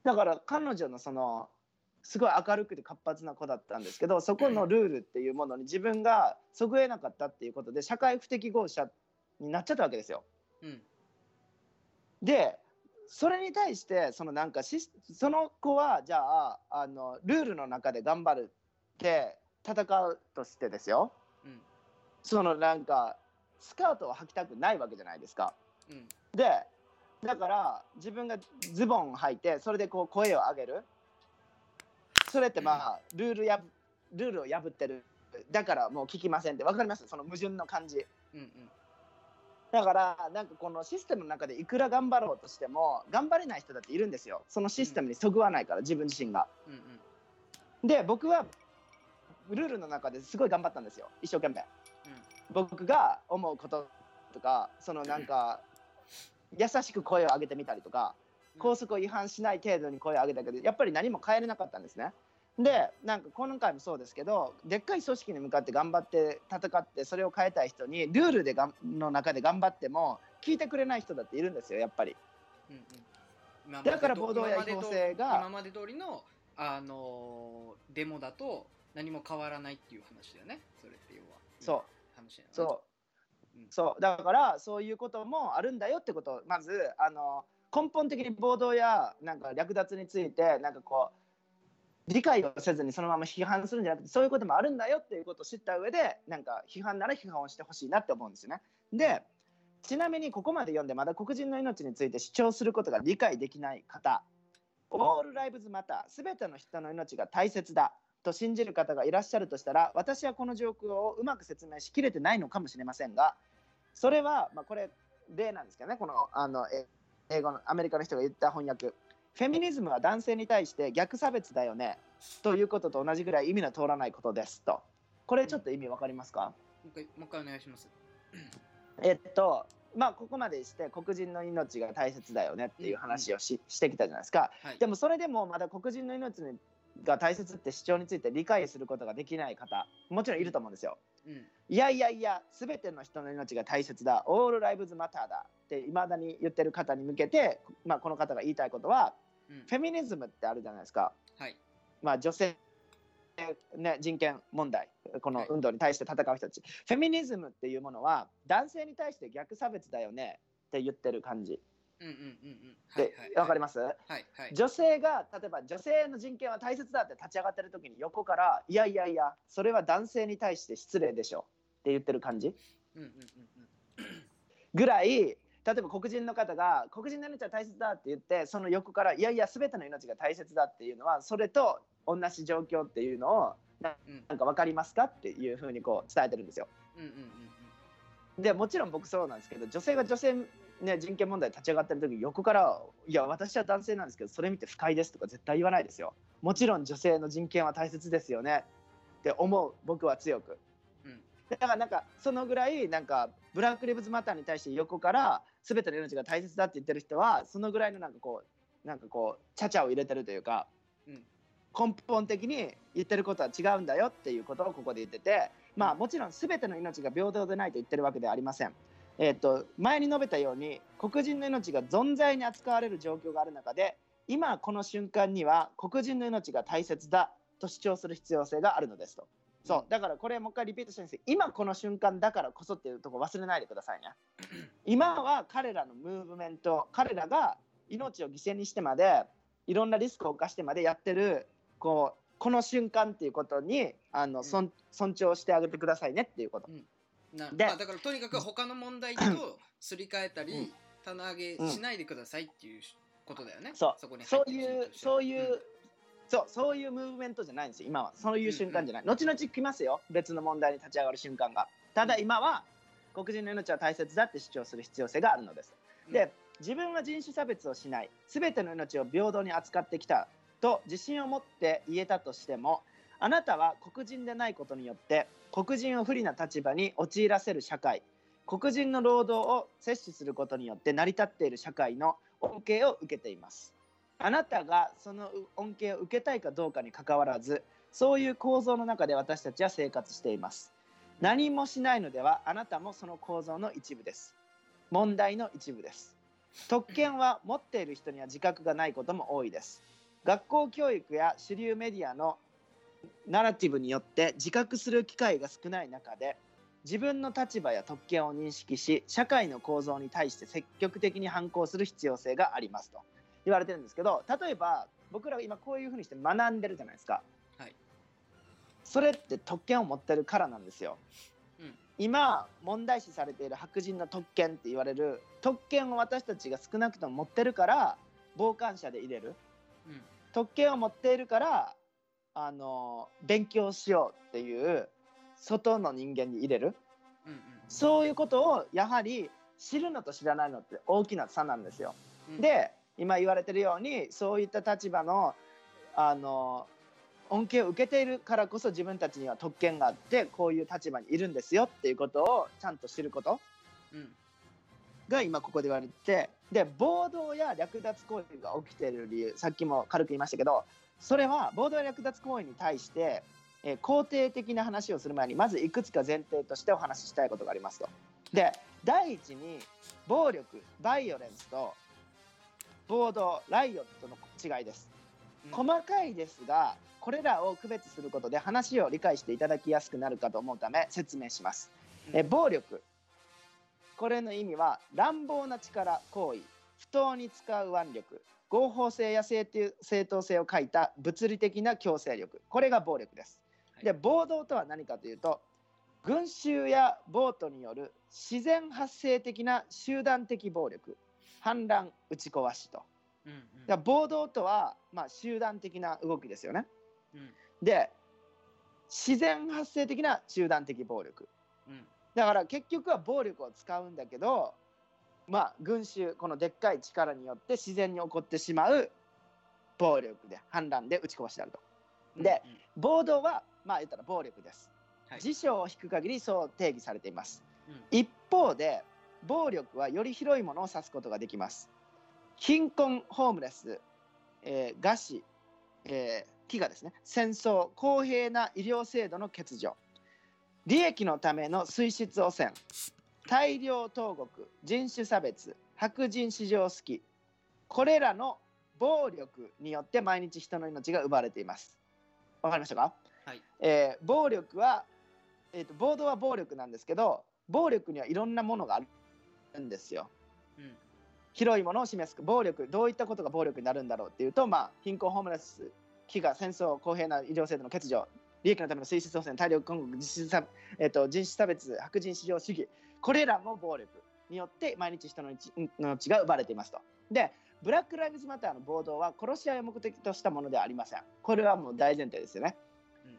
だから彼女のそのすごい明るくて活発な子だったんですけどそこのルールっていうものに自分がそぐえなかったっていうことで社会不適合者になっちゃったわけですよ。うん。うんでそれに対してそのなんかしその子はじゃああのルールの中で頑張るって戦うとしてですよ。うん。そのなんかスカートを履きたくないわけじゃないですか。うん。でだから自分がズボンを履いてそれでこう声を上げる。それってまあルールやルールを破ってる。だからもう聞きませんって。分かります？その矛盾の感じ。うんうん。だからなんかこのシステムの中でいくら頑張ろうとしても頑張れない人だっているんですよ。そのシステムにそぐわないから自分自身が。うんうん。で僕はルールの中ですごい頑張ったんですよ。一生懸命。僕が思うこととかそのなんか優しく声を上げてみたりとか校則を違反しない程度に声を上げたけどやっぱり何も変えれなかったんですね。でなんか今回もそうですけどでっかい組織に向かって頑張って戦ってそれを変えたい人にルールでがんの中で頑張っても聞いてくれない人だっているんですよやっぱり。うんうん。だから暴動や違法性が今まで通りのあのーデモだと何も変わらないっていう話だよね。それって要は。そう。話そう。うんそう。だからそういうこともあるんだよってことをまずあの根本的に暴動やなんか略奪についてなんかこう理解をせずにそのまま批判するんじゃなくてそういうこともあるんだよっていうことを知った上でなんか批判なら批判をしてほしいなって思うんですよね。でちなみにここまで読んでまだ黒人の命について主張することが理解できない方「オールライブズマター」全ての人の命が大切だ。と信じる方がいらっしゃるとしたら私はこの状況をうまく説明しきれてないのかもしれませんがそれは、まあ、これ例なんですけどねこのあのえ英語のアメリカの人が言った翻訳。フェミニズムは男性に対して逆差別だよねということと同じぐらい意味の通らないことですと。これちょっと意味わかりますか、もう一回もう一回お願いします。えっとまあここまでして黒人の命が大切だよねっていう話をし,、してきたじゃないですか。はい。でもそれでもまだ黒人の命が大切って主張について理解することができない方もちろんいると思うんですよ。うん。いやいやいや、すべての人の命が大切だ、オールライブズマターだ。っていまだに言ってる方に向けて、まあ、この方が言いたいことは、うん。フェミニズムってあるじゃないですか、はい。まあ、女性、ね、人権問題、この運動に対して戦う人たち、フェミニズムっていうものは、男性に対して逆差別だよねって言ってる感じ。うんうんうんうん。で、わかります？はいはい。女性が例えば女性の人権は大切だって立ち上がってる時に横からいやいやいやそれは男性に対して失礼でしょ。って言ってる感じ？うんうんうんうん。ぐらい例えば黒人の方が黒人の命は大切だって言ってその横からいやいや全ての命が大切だっていうのはそれと同じ状況っていうのをなうん。か分かりますかっていうふうにこう伝えてるんですよ。うんうんうん。でもちろん僕そうなんですけど女性が女性、ね、人権問題立ち上がってる時に横から「いや私は男性なんですけどそれ見て不快です」とか絶対言わないですよ。もちろん女性の人権は大切ですよねって思う僕は強く。うんだからなんかそのぐらいなんかブラック・リブズ・マターに対して横から全ての命が大切だって言ってる人はそのぐらいのなんかこうなんかこうちゃちゃを入れてるというか、うん根本的に言ってることは違うんだよっていうことをここで言っててまあもちろん全ての命が平等でないと言ってるわけではありません。えっと前に述べたように黒人の命が存在に扱われる状況がある中で今この瞬間には黒人の命が大切だと主張する必要性があるのですと。そうだからこれもう一回リピートしたいんです今この瞬間だからこそっていうとこ忘れないでくださいね。今は彼らのムーブメント彼らが命を犠牲にしてまでいろんなリスクを冒してまでやってるこうこの瞬間っていうことにあの、うん尊尊重してあげてくださいねっていうこと。なでまあ、だからとにかく他の問題とすり替えたり、うん。棚上げしないでくださいっていうことだよね。そう。こに入そうってるいうそういう、そうそういうムーブメントじゃないんですよ今は。そういう瞬間じゃない、後々来ますよ別の問題に立ち上がる瞬間が。ただ今は黒人の命は大切だって主張する必要性があるのです。で自分は人種差別をしない。全ての命を平等に扱ってきたと自信を持って言えたとしてもあなたは黒人でないことによって黒人を不利な立場に陥らせる社会黒人の労働を摂取することによって成り立っている社会の恩恵を受けています。あなたがその恩恵を受けたいかどうかにかかわらずそういう構造の中で私たちは生活しています。何もしないのではあなたもその構造の一部です。問題の一部です。特権は持っている人には自覚がないことも多いです。学校教育や主流メディアのナラティブによって自覚する機会が少ない中で自分の立場や特権を認識し社会の構造に対して積極的に反抗する必要性がありますと。言われてるんですけど例えば僕らが今こういうふうにして学んでるじゃないですか、はい、それって特権を持ってるからなんですよ、うん、今問題視されている白人の特権って言われる特権を私たちが少なくとも持ってるから傍観者で入れる、うん、特権を持っているからあの勉強しようっていう外の人間に入れる、うんうん、そういうことをやはり知るのと知らないのって大きな差なんですよ。うん、で今言われてるようにそういった立場のあの恩恵を受けているからこそ自分たちには特権があってこういう立場にいるんですよっていうことをちゃんと知ること。が今ここで言われてで暴動や略奪行為が起きている理由さっきも軽く言いましたけどそれは暴動や略奪行為に対してえー、肯定的な話をする前にまずいくつか前提としてお話ししたいことがありますと。で第一に暴力バイオレンスと暴動ライオットの違いです。細かいですがこれらを区別することで話を理解していただきやすくなるかと思うため説明します。え暴力これの意味は乱暴な力行為不当に使う腕力合法性や正当性を欠いた物理的な強制力。これが暴力です。で暴動とは何かというと群衆やボートによる自然発生的な集団的暴力反乱打ち壊しと、うんうん、暴動とは、まあ、集団的な動きですよね、うん、で自然発生的な集団的暴力、うん、だから結局は暴力を使うんだけどまあ群衆このでっかい力によって自然に起こってしまう暴力で反乱で打ち壊しであると。で、うんうん、暴動はまあ言ったら暴力です。はい、辞書を引く限りそう定義されています。うん、一方で暴力はより広いものを指すことができます。貧困、ホームレス、えー、餓死、えー、飢餓ですね、戦争、公平な医療制度の欠如、利益のための水質汚染、大量投獄、人種差別、白人至上好き、これらの暴力によって毎日人の命が奪われています。わかりましたか？はい、えー、暴力は、えーと、暴動は暴力なんですけど暴力にはいろんなものがあるんですよ。うん、広いものを示す暴力どういったことが暴力になるんだろうっていうと、まあ、貧困ホームレス飢餓戦争公平な医療制度の欠如利益のための水質汚染大量混国人種,、えーと、人種差別白人至上主義これらも暴力によって毎日人の命が奪われていますと。でブラック・ライブズ・マターの暴動は殺し合いを目的としたものではありません。これはもう大前提ですよね。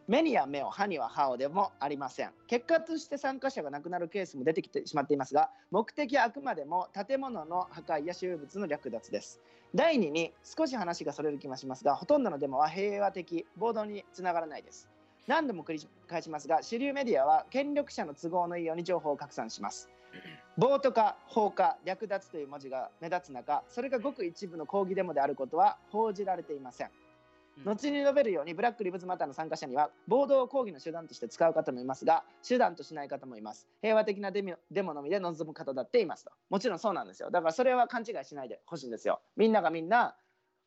目には目を歯には歯をでもありません結果として参加者が亡くなるケースも出てきてしまっていますが目的はあくまでも建物の破壊や所有物の略奪です第2に少し話がそれる気もしますがほとんどのデモは平和的暴動につながらないです何度も繰り返しますが主流メディアは権力者の都合のいいように情報を拡散します。暴徒化放火略奪という文字が目立つ中それがごく一部の抗議デモであることは報じられていません。後に述べるようにブラック・リブズ・マターの参加者には暴動を抗議の手段として使う方もいますが手段としない方もいます。平和的なデデモのみで臨む方だっていますと。もちろんそうなんですよ。だからそれは勘違いしないでほしいんですよ。みんながみんな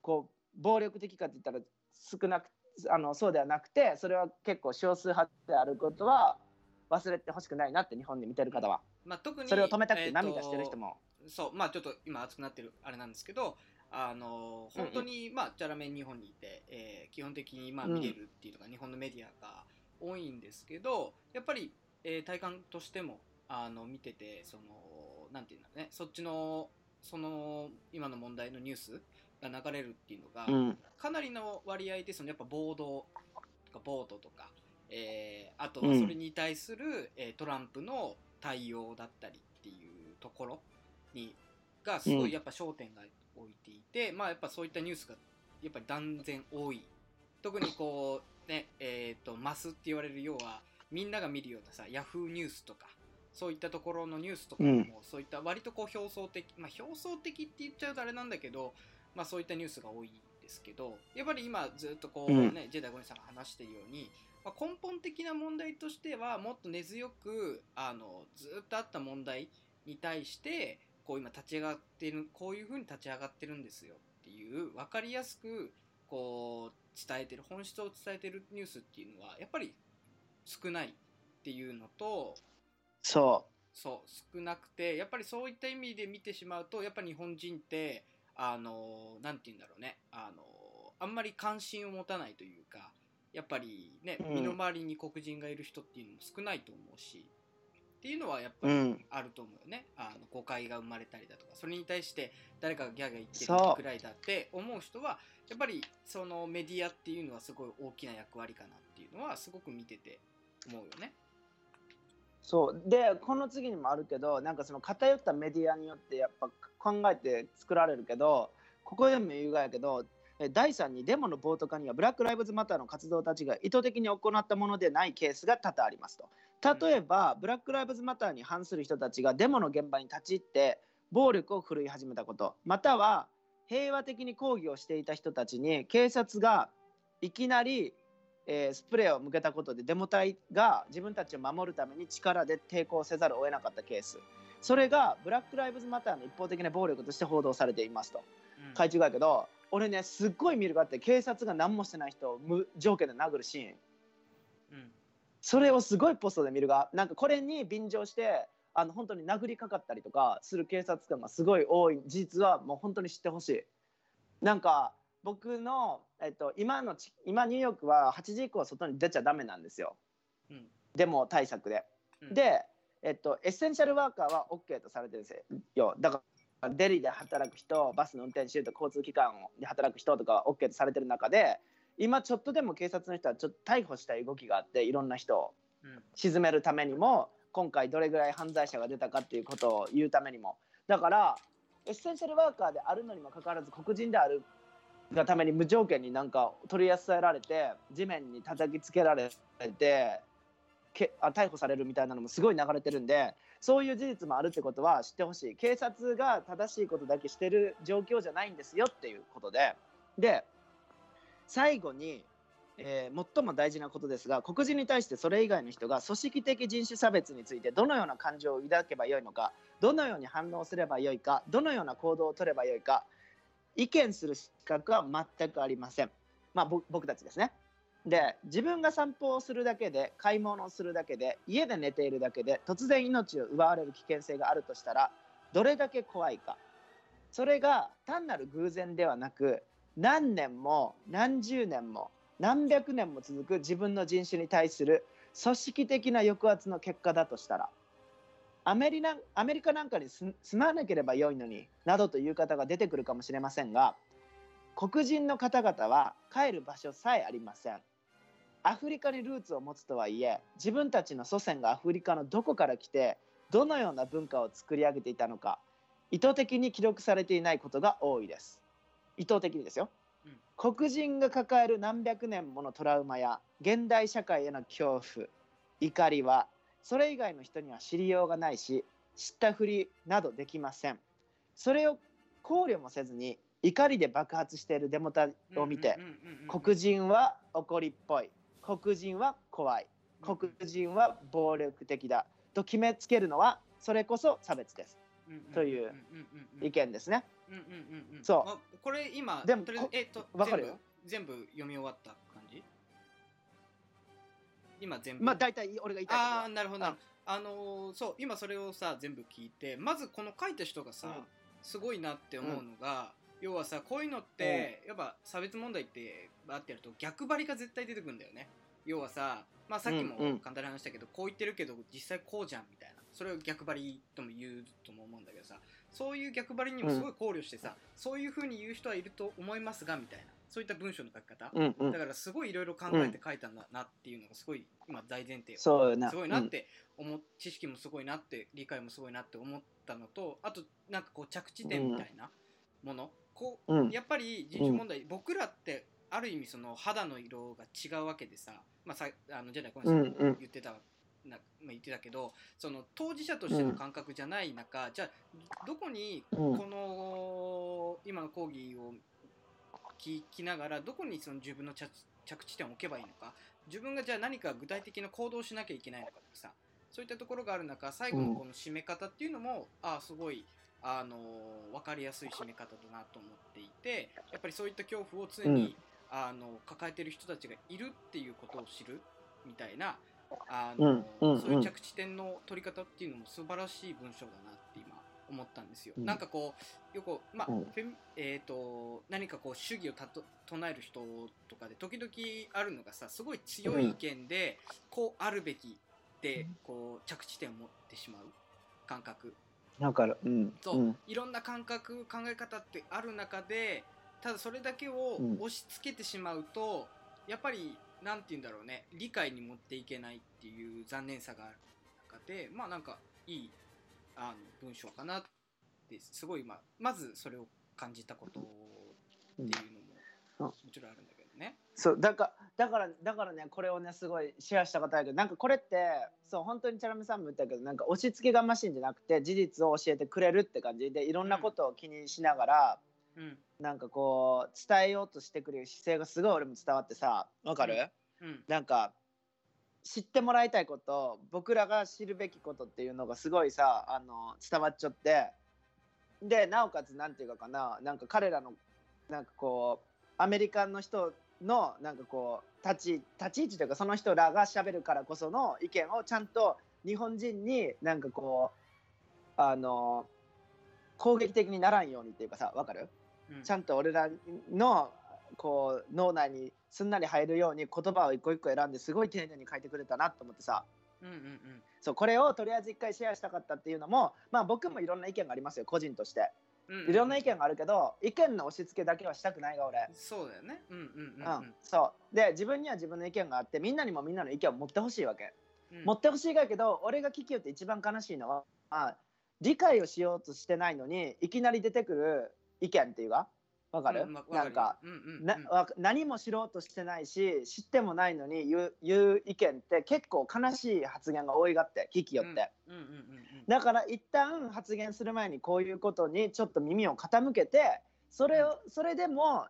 こう暴力的かって言ったら少なくあのそうではなくてそれは結構少数派であることは忘れてほしくないなって日本で見てる方は、まあ、特にそれを止めたくて涙してる人も、えー、そうまあちょっと今熱くなってるあれなんですけどあの本当に、まあ、チャラメン日本にいて、えー、基本的に、まあ、見れるっていうのが日本のメディアが多いんですけどやっぱり、えー、体感としてもあの見ててそのなんていうんだろうねそっちのその今の問題のニュースが流れるっていうのが、うん、かなりの割合でそのやっぱ暴動とかボートとか、えーあとはそれに対する、えートランプの対応だったりっていうところにがすごいやっぱ焦点が置いていて、まあやっぱそういったニュースがやっぱり断然多い。特にこうねえっ、とマスって言われる要はみんなが見るようなさヤフーニュースとかそういったところのニュースとかも、うん。そういった割とこう表層的まあ表層的って言っちゃうとあれなんだけどまあそういったニュースが多いんですけどやっぱり今ずっとこううん。ね、ジェダイゴニさんが話しているように、まあ、根本的な問題としてはもっと根強くあのずっとあった問題に対してこう今立ち上がってるこういうふうに立ち上がってるんですよっていう分かりやすくこう伝えてる本質を伝えてるニュースっていうのはやっぱり少ないっていうのとそそう少なくてやっぱりそういった意味で見てしまうとやっぱり日本人ってあのなんて言うんだろうね。あのあんまり関心を持たないというかやっぱりね、うん。身の回りに黒人がいる人っていうのも少ないと思うしっていうのはやっぱりうん。あると思うよね、あの誤解が生まれたりだとかそれに対して誰かがギャーギャー言ってるくらいだって思う人はやっぱりそのメディアっていうのはすごい大きな役割かなっていうのはすごく見てて思うよね。そう。でこの次にもあるけどなんかその偏ったメディアによってやっぱ考えて作られるけどここでも言うがやけど第3にデモの暴徒化にはブラック・ライブズ・マターの活動たちが意図的に行ったものでないケースが多々ありますと。例えば、ブラック・ライブズ・マターに反する人たちがデモの現場に立ち入って暴力を振るい始めたこと。または平和的に抗議をしていた人たちに警察がいきなりえースプレーを向けたことでデモ隊が自分たちを守るために力で抵抗せざるを得なかったケース。それがブラック・ライブズ・マターの一方的な暴力として報道されていますと。うん。書いてるやけど俺ねすっごい見るがあって警察が何もしてない人を無条件で殴るシーン。うん。それをすごいポストで見るがなんかこれに便乗してあの本当に殴りかかったりとかする警察官がすごい多い。事実はもう本当に知ってほしい。なんか僕の、えっと、今のち今ニューヨークは8時以降は外に出ちゃダメなんですよ。うん。デモ対策で、うん。で、えっと、エッセンシャルワーカーは OK とされてるんですよ。だからデリで働く人バスの運転手と交通機関で働く人とかは OK とされてる中で今ちょっとでも警察の人はちょっと逮捕したい動きがあっていろんな人をうん。沈めるためにも今回どれぐらい犯罪者が出たかっていうことを言うためにも。だからエッセンシャルワーカーであるのにもかかわらず黒人であるがために無条件になんか取り扱えられて地面に叩きつけられてけあ逮捕されるみたいなのもすごい流れてるんでそういう事実もあるってことは知ってほしい。警察が正しいことだけしてる状況じゃないんですよっていうことで。で最後に、えー最も大事なことですが黒人に対してそれ以外の人が組織的人種差別についてどのような感情を抱けばよいのかどのように反応すればよいかどのような行動を取ればよいか意見する資格は全くありません。まあ、僕たちですね。で自分が散歩をするだけで買い物をするだけで家で寝ているだけで突然命を奪われる危険性があるとしたらどれだけ怖いかそれが単なる偶然ではなく何年も何十年も何百年も続く自分の人種に対する組織的な抑圧の結果だとしたらアメリナアメリカなんかに住住まなければよいのになどという方が出てくるかもしれませんが黒人の方々は帰る場所さえありません。アフリカにルーツを持つとはいえ自分たちの祖先がアフリカのどこから来てどのような文化を作り上げていたのか意図的に記録されていないことが多いです。意図的にですよ、うん。黒人が抱える何百年ものトラウマや現代社会への恐怖怒りはそれ以外の人には知りようがないし知ったふりなどできません。それを考慮もせずに怒りで爆発しているデモ隊を見て黒人は怒りっぽい。黒人は怖い。黒人は暴力的だ。と決めつけるのはそれこそ差別です。という意見ですね。そう。あこれ今でもえっとわかるよ。全部読み終わった今全部。まあ大体俺が言いたいああなるほど。あのーそう今それをさ全部聞いてまずこの書いた人がさ、うん。すごいなって思うのが、要はさこういうのって、やっぱ差別問題ってあってやると逆張りが絶対出てくるんだよね。要はさまあさっきもうんうん。簡単に話したけど、こう言ってるけど実際こうじゃんみたいな。それを逆張りとも言うとも思うんだけどさそういう逆張りにもすごい考慮してさ、そういう風に言う人はいると思いますがみたいなそういった文章の書き方、うんうん。だからすごいいろいろ考えて書いたんだなっていうのがすごい今大前提そうよな。すごいなって思っ知識もすごいなって理解もすごいなって思ったのとあとなんかこう着地点みたいなもの、こううん。やっぱり人種問題、僕らってある意味その肌の色が違うわけでさ、まあ、さあのジェダイコンさんもうんうん。言ってた、なまあ、言ってたけどその当事者としての感覚じゃない中、じゃあどこにうん。この今の講義を聞きながらどこにその自分の着着地点を置けばいいのか。自分がじゃあ何か具体的な行動をしなきゃいけないのかとかさ。そういったところがある中最後のこの締め方っていうのも、ああすごいあの分かりやすい締め方だなと思っていてやっぱりそういった恐怖を常に、あの抱えてる人たちがいるっていうことを知るみたいなあの、うんうんうん。そういう着地点の取り方っていうのも素晴らしい文章だなって今思ったんですよ。うん。なんかこうよく、まあうん。えー、と何かこう主義をたと唱える人とかで時々あるのがさすごい強い意見で、こうあるべきってこう着地点を持ってしまう。感覚。だからうん。そう、うん。いろんな感覚考え方ってある中でただそれだけをうん。押し付けてしまうと、やっぱりなんて言うんだろうね理解に持っていけないっていう残念さがある中でまあなんかいいあの文章かなってすごい、まあ、まずそれを感じたことっていうのももちろんあるんだけどね。そうだからだからだからねこれをねすごいシェアした方やけどなんかこれってそう本当にチャラメさんも言ったけどなんか押し付けがましいんじゃなくて事実を教えてくれるって感じでいろんなことを気にしながら、うん。なんかこう伝えようとしてくれる姿勢がすごい俺も伝わってさわかる、うん。なんか知ってもらいたいこと僕らが知るべきことっていうのがすごいさあの伝わっちゃって。でなおかつなんていうかかななんか彼らのなんかこうアメリカの人のなんかこう立ち立ち位置というかその人らが喋るからこその意見をちゃんと日本人になんかこうあの攻撃的にならんようにっていうかさわかる？うん。ちゃんと俺らのこう脳内にすんなり入るように言葉を一個一個選んですごい丁寧に書いてくれたなと思ってさ。うんうんうん。そうこれをとりあえず一回シェアしたかったっていうのもまあ僕もいろんな意見がありますよ個人として。うんうんいろんな意見があるけど意見の押し付けだけはしたくないが俺。そうだよね。うんうんうんうん、そう。で自分には自分の意見があってみんなにもみんなの意見を持ってほしいわけ、うん。持ってほしいがやけど俺が聞きよって一番悲しいのはあ理解をしようとしてないのにいきなり出てくる意見っていうかわかる、うんなんかうんうんうん。なわ何も知ろうとしてないし知ってもないのに言う言う意見って結構悲しい発言が多いがって聞きよって、だから一旦発言する前にこういうことにちょっと耳を傾けてそれをそれでも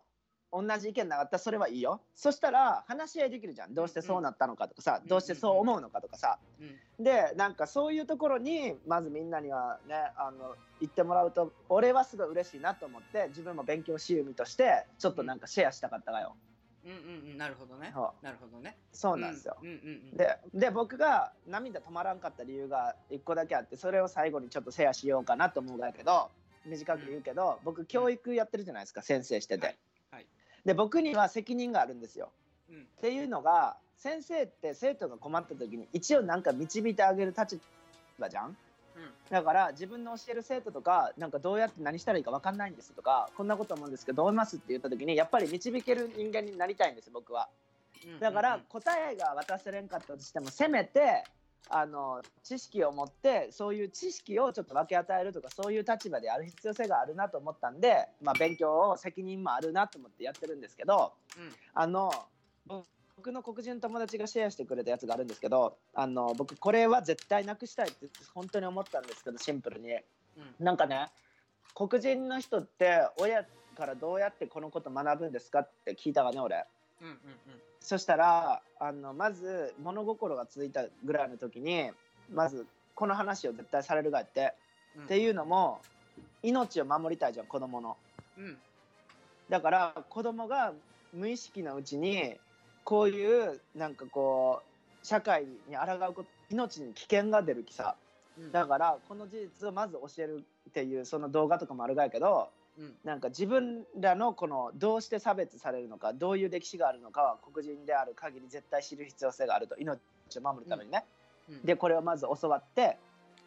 同じ意見なかったらそれはいいよ。そしたら話し合いできるじゃん。どうしてそうなったのかとかさうんどうしてそう思うのかとかさ。うん。でなんかそういうところにまずみんなにはねあの言ってもらうと俺はすごい嬉しいなと思って自分も勉強しゆみとしてちょっとなんかシェアしたかったがよ。うんうんうん。なるほどね。そなるほどね。そうなんですよ、うん。うんうんでで僕が涙止まらんかった理由が1個だけあってそれを最後にちょっとシェアしようかなと思うんだけど短く言うけど、僕教育やってるじゃないですか先生してて、はいはいで僕には責任があるんですよ。うん。っていうのが先生って生徒が困った時に一応なんか導いてあげる立場じゃん？うん。だから自分の教える生徒とかなんかどうやって何したらいいか分かんないんですとかこんなこと思うんですけどどう思いますって言った時にやっぱり導ける人間になりたいんです僕は。うんだからうん答えが渡せれんかったとしてもせめてあの知識を持ってそういう知識をちょっと分け与えるとかそういう立場である必要性があるなと思ったんで、まあ、勉強を責任もあるなと思ってやってるんですけどうんあの僕の黒人の友達がシェアしてくれたやつがあるんですけどあの僕これは絶対なくしたいって本当に思ったんですけどシンプルに。うんなんかね黒人の人って親からどうやってこのこと学ぶんですかって聞いたがね俺。うんうんそしたらあのまず物心がついたぐらいの時にまずこの話を絶対されるがって、うん。っていうのも命を守りたいじゃん子供の。うん。だから子供が無意識のうちにこういうなんかこう社会に抗うこと命に危険が出るきさ。うん。だからこの事実をまず教えるっていうその動画とかもあるがやけどうんなんか自分らのこのどうして差別されるのかどういう歴史があるのかは黒人である限り絶対知る必要性があると命を守るためにね。うん。でこれをまず教わって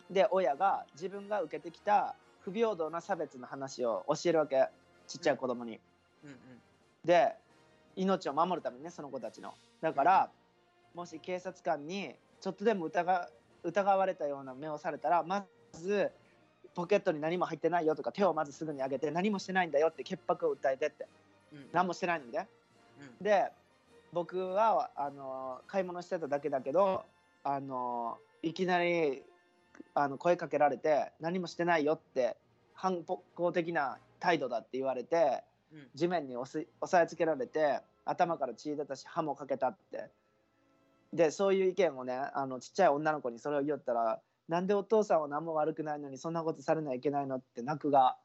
で親が自分が受けてきた不平等な差別の話を教えるわけちっちゃい子供に。うん。うん。で命を守るためにねその子たちの。だからもし警察官にちょっとでも疑疑われたような目をされたらまずポケットに何も入ってないよとか手をまずすぐに上げて何もしてないんだよって潔白を訴えてって。うん。何もしてないんでうん。で僕はあの買い物してただけだけどあのいきなりあの声かけられて何もしてないよって反抗的な態度だって言われてうん。地面に押す押さえつけられて頭から血出たし歯もかけたって。でそういう意見をねあのちっちゃい女の子にそれを言ったらなんでお父さんは何も悪くないのにそんなことされないけないのって泣くが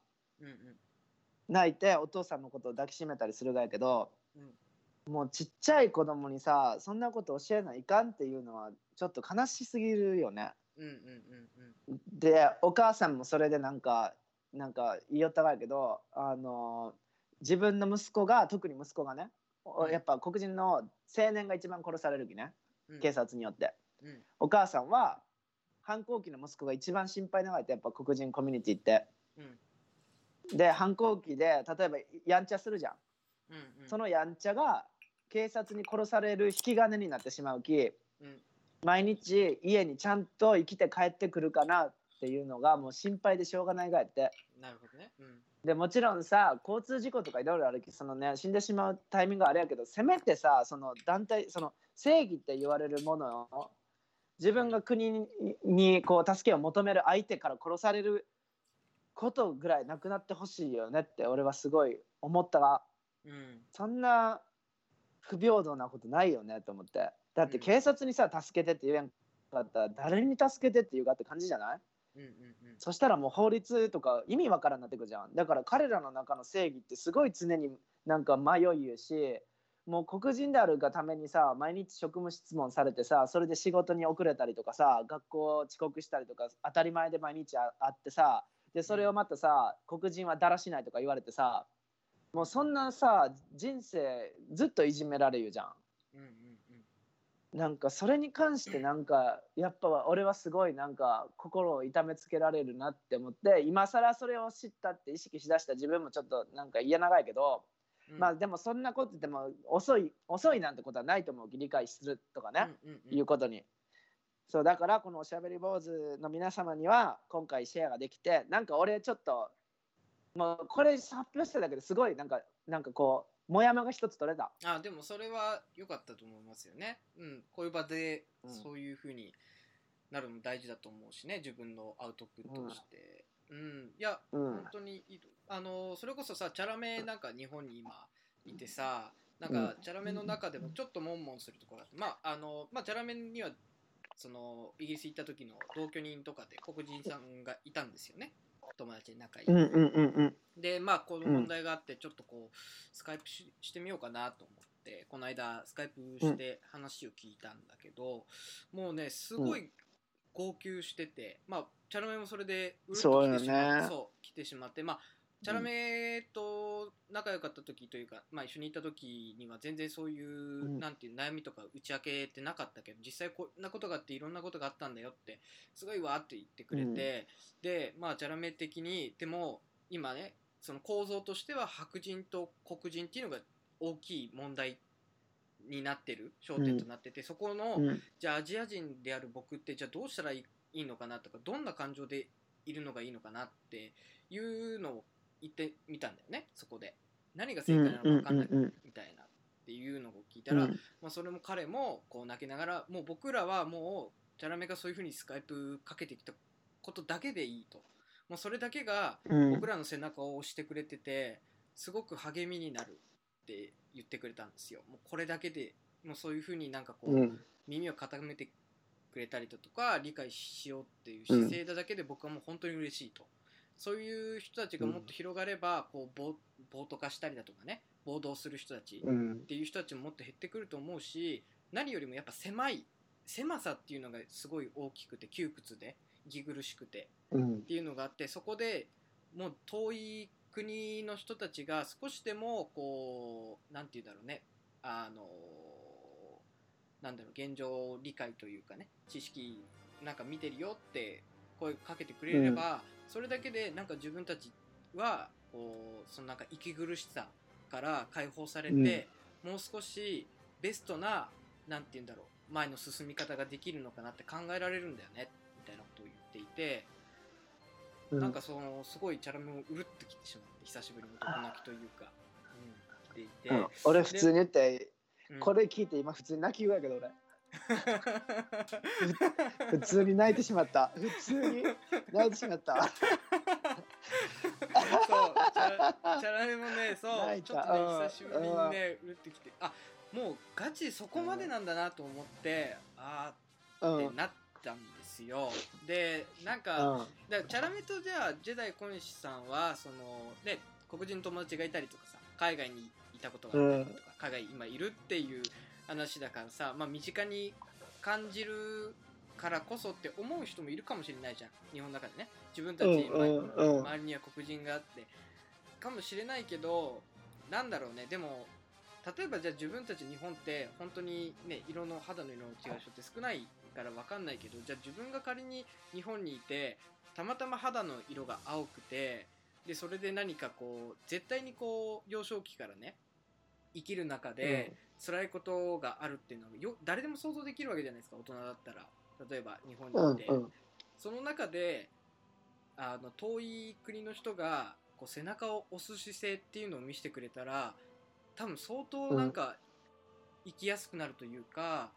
うんうん泣いてお父さんのことを抱きしめたりするがやけどうんもうちっちゃい子供にさそんなこと教えないかんっていうのはちょっと悲しすぎるよね。うんうんうんでお母さんもそれでなんかなんか言いよったがやけどあの自分の息子が特に息子がねおうん。やっぱ黒人の青年が一番殺されるきね。うん。警察によって。うん。お母さんは反抗期の息子が一番心配ながらやっぱ黒人コミュニティって。うん。で反抗期で例えばやんちゃするじゃん。うんうん。そのやんちゃが警察に殺される引き金になってしまうきうん。毎日家にちゃんと生きて帰ってくるかなっていうのがもう心配でしょうがないがやって。なるほどね。うん。でもちろんさ交通事故とかいろいろあるきそのね死んでしまうタイミングはあれやけどせめてさその団体その正義って言われるものを自分が国ににこう助けを求める相手から殺されることぐらいなくなってほしいよねって俺はすごい思った。がうん。そんな不平等なことないよねと思って。だって警察にさ助けてって言えんかったら誰に助けてって言うかって感じじゃない？うんうんそしたらもう法律とか意味わからんなってくるじゃん。だから彼らの中の正義ってすごい常になんか迷い言うしもう黒人であるがためにさ毎日職務質問されてさそれで仕事に遅れたりとかさ学校遅刻したりとか当たり前で毎日ああってさでそれをまたさ黒人はだらしないとか言われてさもうそんなさ人生ずっといじめられるじゃん。うんうんうんなんかそれに関してなんかやっぱ俺はすごいなんか心を痛めつけられるなって思って今更それを知ったって意識しだした自分もちょっとなんか嫌長いけど、うんまあでもそんなこと言っても遅い遅いなんてことはないと思う理解するとかね、いうことに。そうだからこのおしゃべり坊主の皆様には今回シェアができてなんか俺ちょっともうこれ発表しただけですごいなんかなんかこうもやもやが一つ取れた。あでもそれは良かったと思いますよね。うん、こういう場でうん。そういうふうになるのも大事だと思うしね、自分のアウトプットとして。うん、いや、うん。本当にあのそれこそさ、チャラメなんか日本に今いてさ、なんうん。かチャラメの中でもちょっとモンモンするところがあって、まああのまあチャラメにはそのイギリス行った時の同居人とかで黒人さんがいたんですよね。友達で仲いい。うんうんうんうん。でまあこの問題があってちょっとこうスカイプししてみようかなと思ってこの間スカイプして話を聞いたんだけど、もうねすごい号泣してて、まあチャラメもそれでうるっと来てしまそうよねそう来てしまってまあチャラメと仲良かった時というか、まあ、一緒にいた時には全然そういう、うん。なんていう悩みとか打ち明けてなかったけど実際こんなことがあっていろんなことがあったんだよってすごいわーって言ってくれて、でまあチャラメ的にでも今ねその構造としては白人と黒人っていうのが大きい問題になってる焦点となってて、そこの、うん。じゃあアジア人である僕ってじゃあどうしたらいいいいのかなとかどんな感情でいるのがいいのかなっていうのを言ってみたんだよねそこで。何が正解なのか分かんないみたいなっていうのを聞いたら、うん。まあ、それも彼もこう泣きながらもう僕らはもうチャラメがそういうふうにスカイプかけてきたことだけでいいと。もうそれだけがうん。僕らの背中を押してくれててすごく励みになるって言ってくれたんですよ。もうこれだけでもうそういうふうになんかこう、うん。耳を傾めてくれたりだとか理解しようっていう姿勢だけで僕はもう本当に嬉しいと、そういう人たちがもっと広がればこう暴暴徒化したりだとかね暴動する人たちうん。っていう人たちももっと減ってくると思うし何よりもやっぱ狭い狭さっていうのがすごい大きくて窮屈で息苦しくてうん。っていうのがあってそこでもう遠い国の人たちが少しでもこうなんて言うんだろうねあのなんだろう現状理解というかね知識なんか見てるよって声かけてくれれば、それだけでなんか自分たちはこうそのなんか息苦しさから解放されて、もう少しベストななんて言うんだろう前の進み方ができるのかなって考えられるんだよねみたいなことを言っていて、うん。なんかそのすごいチャラメもうるっときてしまって久しぶりに男泣きというか、うん、来ていて、うん俺普通に言ってうん。これ聞いて今普通に泣き声やけど俺。普通に泣いてしまった。普通に泣いてしまった。そうチャラチャラメもねそう泣いた。ちょっとねうん久しぶりにねうるってきてあもうガチそこまでなんだなと思って、あうん。うんーってなったんですよ。でなんか、だからチャラメとじゃあジェダイ小西さんはそのね黒人の友達がいたりとかさ海外にいたことがあったりとか、海外今いるっていう話だからさ、まあ、身近に感じるからこそって思う人もいるかもしれないじゃん日本の中でね。自分たち、周りには黒人があって。かもしれないけどなんだろうね。でも例えばじゃあ自分たち日本って本当にね色の肌の色の違う人って少ないから分かんないけどじゃあ自分が仮に日本にいてたまたま肌の色が青くてでそれで何かこう絶対にこう幼少期からね生きる中で辛いことがあるっていうのはよ誰でも想像できるわけじゃないですか大人だったら。例えば日本うんにいて、うんその中であの遠い国の人がこう背中を押す姿勢っていうのを見せてくれたら多分相当なんか生きやすくなるというか、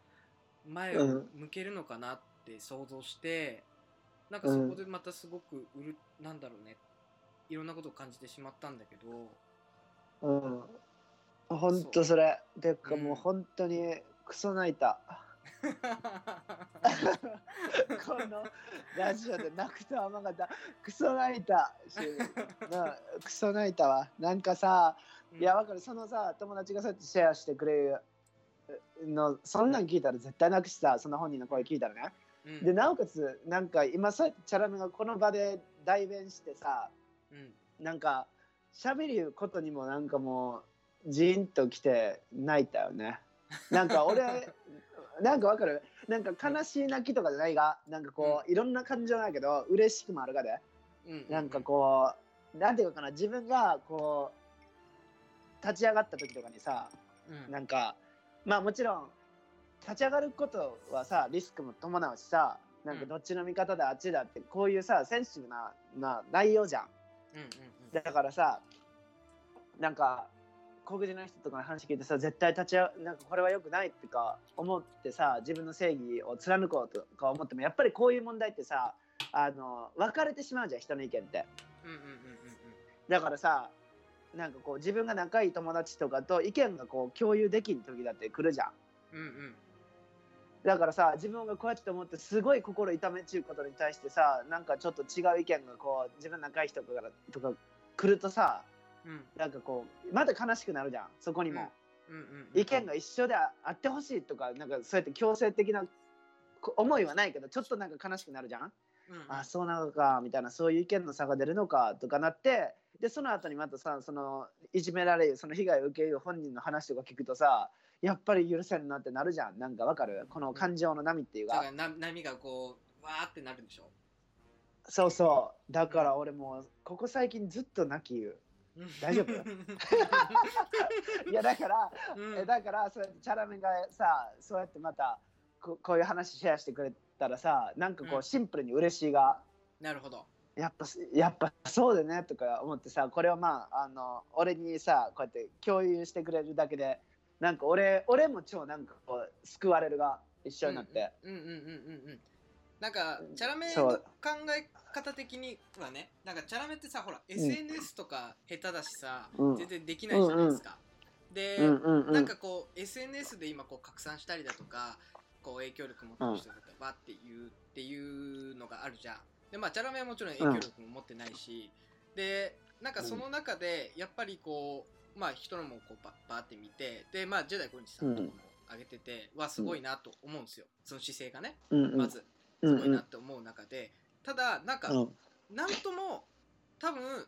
前を向けるのかなって想像して、なんかそこでまたすごくうるなんだろうね。いろんなことを感じてしまったんだけど。うん本当それ。てかうん。もう本当にクソ泣いた。このラジオで泣くとは思わなかったクソ泣いた。しなクソ泣いたわ。なんかさいやわかる。そのさ友達がそうやってシェアしてくれるのそんなん聞いたら絶対泣くしさその本人の声聞いたらね。うん。でなおかつなんか今そうやってチャラメがこの場で代弁してさうん。なんか喋ることにもなんかもうジーンときて泣いたよね。なんか俺 なんかわかる？なんか悲しい泣きとかじゃないがなんかこう、いろんな感情なんやけど嬉しくもあるがで。うんなんかこうなんていうのかな自分がこう立ち上がった時とかにさうん。なんかまあもちろん立ち上がることはさリスクも伴うしさなんかどっちの味方だあっちだってこういうさセンシティブなな内容じゃん。うんうん。だからさなんか黒人の人とかの話聞いてさ絶対立ち会うなんかこれは良くないってか思ってさ自分の正義を貫こうとか思ってもやっぱりこういう問題ってさあの分かれてしまうじゃん人の意見って。だからさなんかこう自分が仲いい友達とかと意見がこう共有できん時だって来るじゃん。うんうん。うんだからさ自分がこうやって思ってすごい心痛めちゅうことに対してさなんかちょっと違う意見がこう自分の仲いい人からとか来るとさうん。なんかこうまだ悲しくなるじゃん。そこにも、うん。うんうん意見が一緒でああってほしいとかなんかそうやって強制的なこ思いはないけどちょっとなんか悲しくなるじゃん、うん。うんあそうなのかみたいなそういう意見の差が出るのかとかなってでその後にまたさそのいじめられるその被害を受ける本人の話とか聞くとさやっぱり許せんなってなるじゃん。なんかわかる？この感情の波っていうか。だからな波がこうわーってなるでしょ？そうそう。だから俺もうここ最近ずっと泣き言う大丈夫 いやだからうん。えだからそうやってチャラメがさそうやってまたここういう話シェアしてくれたらさなんかこうん。うシンプルに嬉しいが、なるほど。やっぱやっぱそうだねとか思ってさこれをまああの俺にさこうやって共有してくれるだけでなんか俺俺も超なんかこう救われるが一緒になって、うんうんうんうんうんうん。なんかチャラメの考え方的にはねなんかチャラメってさほら SNS とか下手だしさ、うん。全然できないじゃないですか、で、うんうんうんなんかこう SNS で今こう拡散したりだとかこう影響力持ってる人がバッて言うっていうのがあるじゃん。でまあチャラメはもちろん影響力も持ってないし、でなんかその中でやっぱりこうまあ人のもこうババーって見てでまあジェダイ小西さんとかも上げてて、はすごいなと思うんですよ。その姿勢がねうんうんまず。すごいなって思う中で、ただなんか、うん。なんとも多分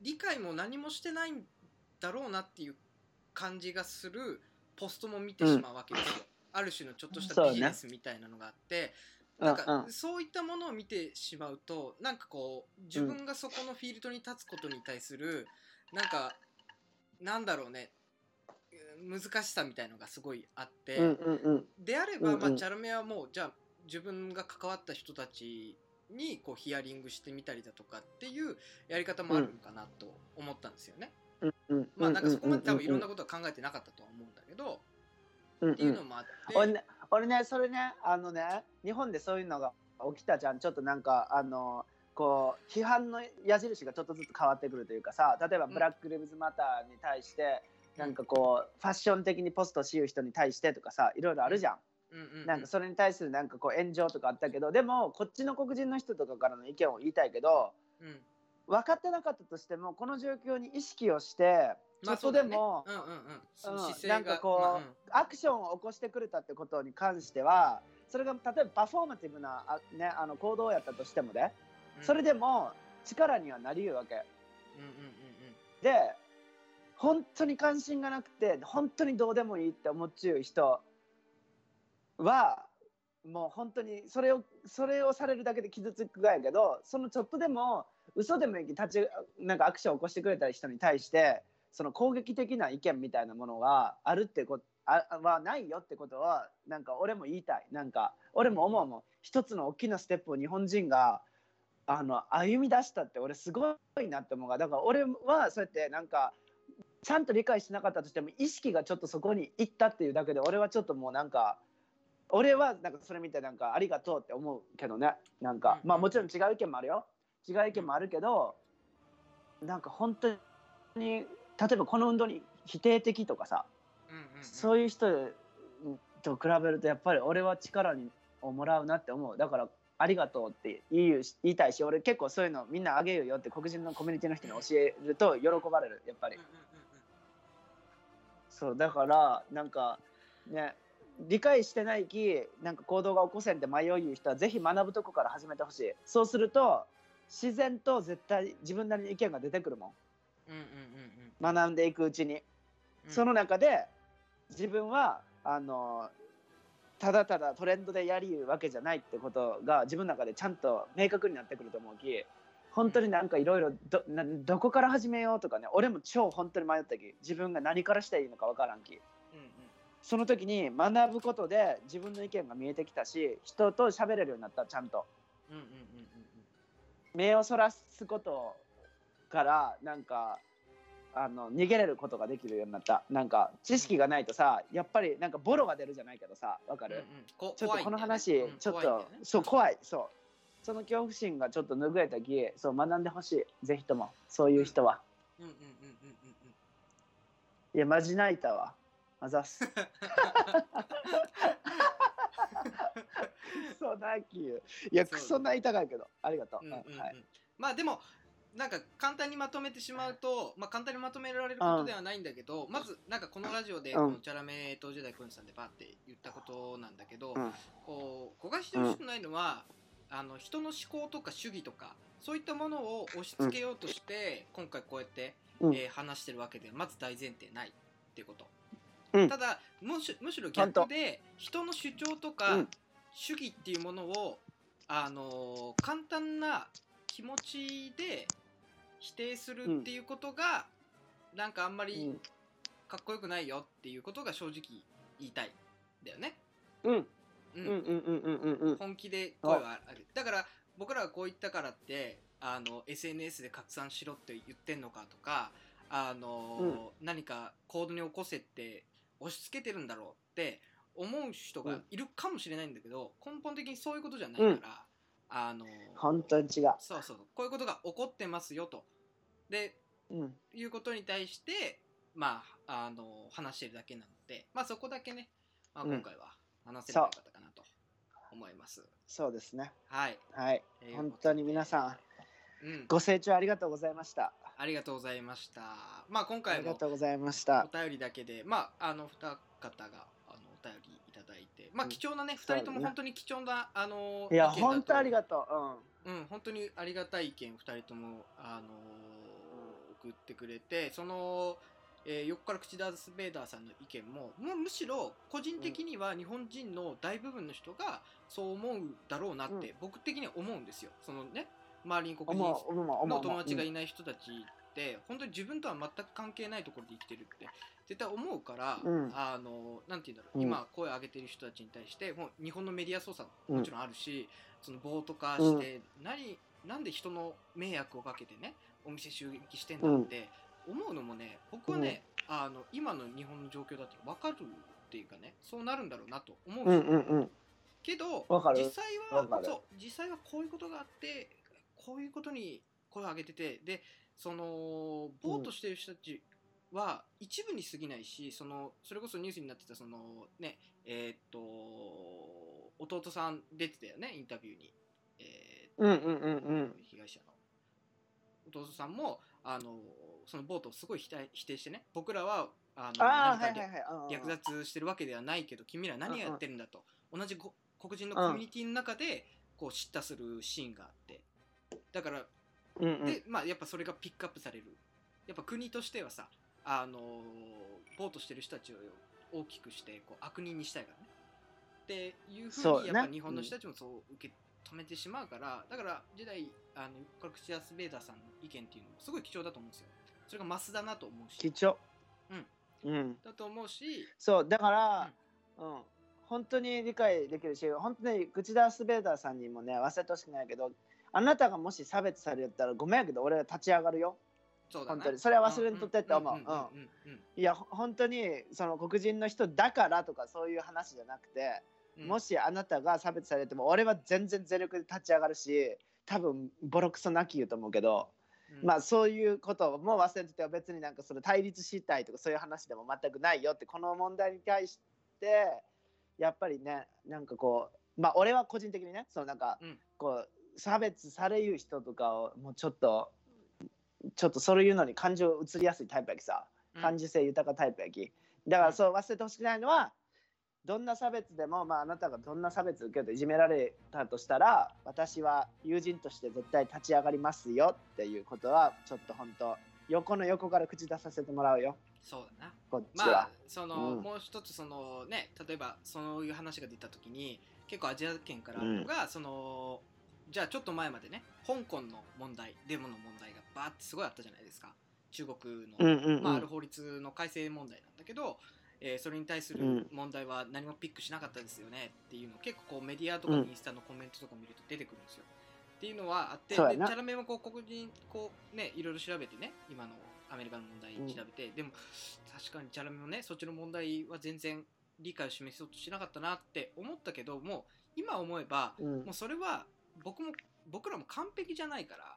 理解も何もしてないんだろうなっていう感じがするポストも見てしまうわけですよ、ある種のちょっとしたビジネスみたいなのがあって、なんか、うん。うんそういったものを見てしまうとなんかこう自分がそこのフィールドに立つことに対するなんかなんだろうね難しさみたいのがすごいあって、うんうんうん。であれば、うんうん。まあ、チャルメはもうじゃあ自分が関わった人たちにこうヒアリングしてみたりだとかっていうやり方もあるのかなと思ったんですよね。まあなんかそこまで多分いろんなことは考えてなかったとは思うんだけど、っていうのもあって、俺ね俺ねそれねあのね日本でそういうのが起きたじゃんちょっとなんかあのこう批判の矢印がちょっとずつ変わってくるというかさ例えばブラック・リブズ・マターに対して、なんかこうファッション的にポストしう人に対してとかさいろいろあるじゃ、んなんかそれに対するなんかこう炎上とかあったけどでもこっちの黒人の人とかからの意見を言いたいけどうん。分かってなかったとしてもこの状況に意識をしてちょっとでも、なんかこうまあうん。アクションを起こしてくれたってことに関してはそれが例えばパフォーマティブなあ、ね、あの行動やったとしてもねうん。それでも力にはなりうるわけ。で本当に関心がなくて本当にどうでもいいって思っちゅう人はもう本当にそれをそれをされるだけで傷つくがやけどそのちょっとでも嘘でもいい立ちなんかアクションを起こしてくれた人に対してその攻撃的な意見みたいなものがあるってことあはないよってことはなんか俺も言いたい。なんか俺も思うもん。一つの大きなステップを日本人があの歩み出したって俺すごいなって思うがだから俺はそうやってなんかちゃんと理解しなかったとしても意識がちょっとそこに行ったっていうだけで俺はちょっともうなんか俺はなんかそれ見てなんかありがとうって思うけどね。なんかうん。まあもちろん違う意見もあるよ。違う意見もあるけどなんか本当に例えばこの運動に否定的とかさそういう人と比べるとやっぱり俺は力にをもらうなって思う。だからありがとうって言いたいし俺結構そういうのみんなあげるよって黒人のコミュニティの人に教えると喜ばれるやっぱり。そうだからなんかね理解してないきなんか行動が起こせんって迷い言う人はぜひ学ぶとこから始めてほしい。そうすると自然と絶対自分なりに意見が出てくるもうんうんうんうんん。学んでいくうちに。うん。その中で自分はあのただただトレンドでやりゆうわけじゃないってことが自分の中でちゃんと明確になってくると思うき本当になんかいろいろどなどこから始めようとかね俺も超本当に迷ったき自分が何からしたらいいのかわからんきその時に学ぶことで自分の意見が見えてきたし人と喋れるようになったちゃんと。うんうんうん目をそらすことからなんかあの逃げれることができるようになった。なんか知識がないとさやっぱりなんかボロが出るじゃないけどさわかる、うんうん。こちょっとこの話、ねちょっと、ね。そう怖い。そう。その恐怖心がちょっと拭えたきそう学んでほしい。ぜひとも。そういう人は、うん。うんうんうんうんいやマジ泣いたわあざっすクソ泣き。いやそうクソ泣いたかいけど。ありがとう、うんうんうん。はい。まあでもなんか簡単にまとめてしまうと、まあ、簡単にまとめられることではないんだけど、まずなんかこのラジオでうん。このチャラメ当時代コンさんでバーって言ったことなんだけど、うん。こう焦がしてほしくないのは、あの人の思考とか主義とかそういったものを押し付けようとして、今回こうやって、うん。えー話してるわけでまず大前提ないっていうこと、うん。ただむしむしろ逆で人の主張とか、うん。主義っていうものを、あのー簡単な気持ちで否定するっていうことが、なんかあんまりうん。かっこよくないよっていうことが正直言いたい。んだよね。うん。ううんうんうんうんうん。うん。本気で声はある。だから僕らがこう言ったからってあの SNS で拡散しろって言ってんのかとかあの、何か行動に起こせって押し付けてるんだろうって思う人がいるかもしれないんだけど、根本的にそういうことじゃないから、あの本当に違う、そうそうこういうことが起こってますよと。でうん、いうことに対してまああの話してるだけなのでまあそこだけね、まあ、うん。今回は話せればよかったかなと思います。そうですね。はい。はい。本当に皆さんうん、ご清聴ありがとうございましたありがとうございました。まあ今あ回もりがとうございました。お便りだけで、まああの二方があのお便りいただいて、まあうん。貴重なね二、人とも本当に貴重なあのいや本当ありがとう。うん。本当にありがたい意見二人ともあの送ってくれて、その。えー横から口出すベーダーさんの意見ももうむしろ個人的には日本人の大部分の人がそう思うだろうなって僕的には思うんですよ。そのね周りにうん黒人の友達がいいない人たちっって本当に自分とは全く関係ないところで生きてるって絶対思うから、うん。あのなんて言うんだろう、うん。今声を上げてる人たちに対してもう日本のメディア操作ももちろんあるし、その暴徒化して、何なんで人の迷惑をかけてねお店襲撃してんだって思うのもね僕はね、あの今の日本の状況だって分かるっていうかねそうなるんだろうなと思うんうですけど実際はそう実際はこういうことがあってこういうことに声を上げててでそのぼーっとしてる人たちは一部に過ぎないしそのそれこそニュースになってたそのねえーっと弟さん出てたよねインタビューに、えーうんうんうんうん。被害者の。弟さんもあのそのボートをすごい否定否定してね僕らはあの略奪してるわけではないけど君ら何やってるんだと。同じご黒人のコミュニティの中でこう叱咤するシーンがあってだからうんうん。でまあやっぱそれがピックアップされる。やっぱ国としてはさあのボートしてる人たちを大きくしてこう悪人にしたいからね。っていうふそうにやっぱ日本の人たちもそう受け止めてしまうからだから時代あのコクシアス・ベーダーさんの意見っていうのもすごい貴重だと思うんですよ。それがマスだなと思うし。貴重。うん。だと思うし。そうだからうん。本当に理解できるし本当に口田スベーダーさんにもね忘れてほしくないけどあなたがもし差別されたらごめんやけど俺は立ち上がるよ。そうだな本当に。それは忘れんとってって思う。うんうんうんうんうん。いやほ本当にその黒人の人だからとかそういう話じゃなくて、うん。もしあなたが差別されても俺は全然全力で立ち上がるし多分ボロクソ泣き言うと思うけど、うん。まあそういうことも忘れてて別になんかその対立したいとかそういう話でも全くないよってこの問題に対してやっぱりねなんかこうまあ俺は個人的にねそのなんかうん。こう差別される人とかをもうちょっとちょっとそういうのに感情移りやすいタイプやきさ。うん。感受性豊かタイプやき。だからそう忘れてほしくないのはどんな差別でも、まあ、あなたがどんな差別受けていじめられたとしたら私は友人として絶対立ち上がりますよっていうことはちょっと本当横の横から口出させてもらうよ。そうだな。こっちは。まあ。その、うん。もう一つそのね例えばそういう話が出た時に結構アジア圏からあるのが、そのじゃあちょっと前までね香港の問題デモの問題がバーってすごいあったじゃないですか。中国の、うんうんうん。まあ、ある法律の改正問題なんだけど、えーそれに対するうん問題は何もピックしなかったですよねっていうの結構こうメディアとかうんインスタのコメントとか見ると出てくるんですよ。っていうのはあって、チャラメもこう黒人こうねいろいろ調べてね今のアメリカの問題調べて、でも確かにチャラメもねそっちの問題は全然理解を示そうとしなかったなって思ったけども今思えばうん。もうそれは僕も僕らも完璧じゃないから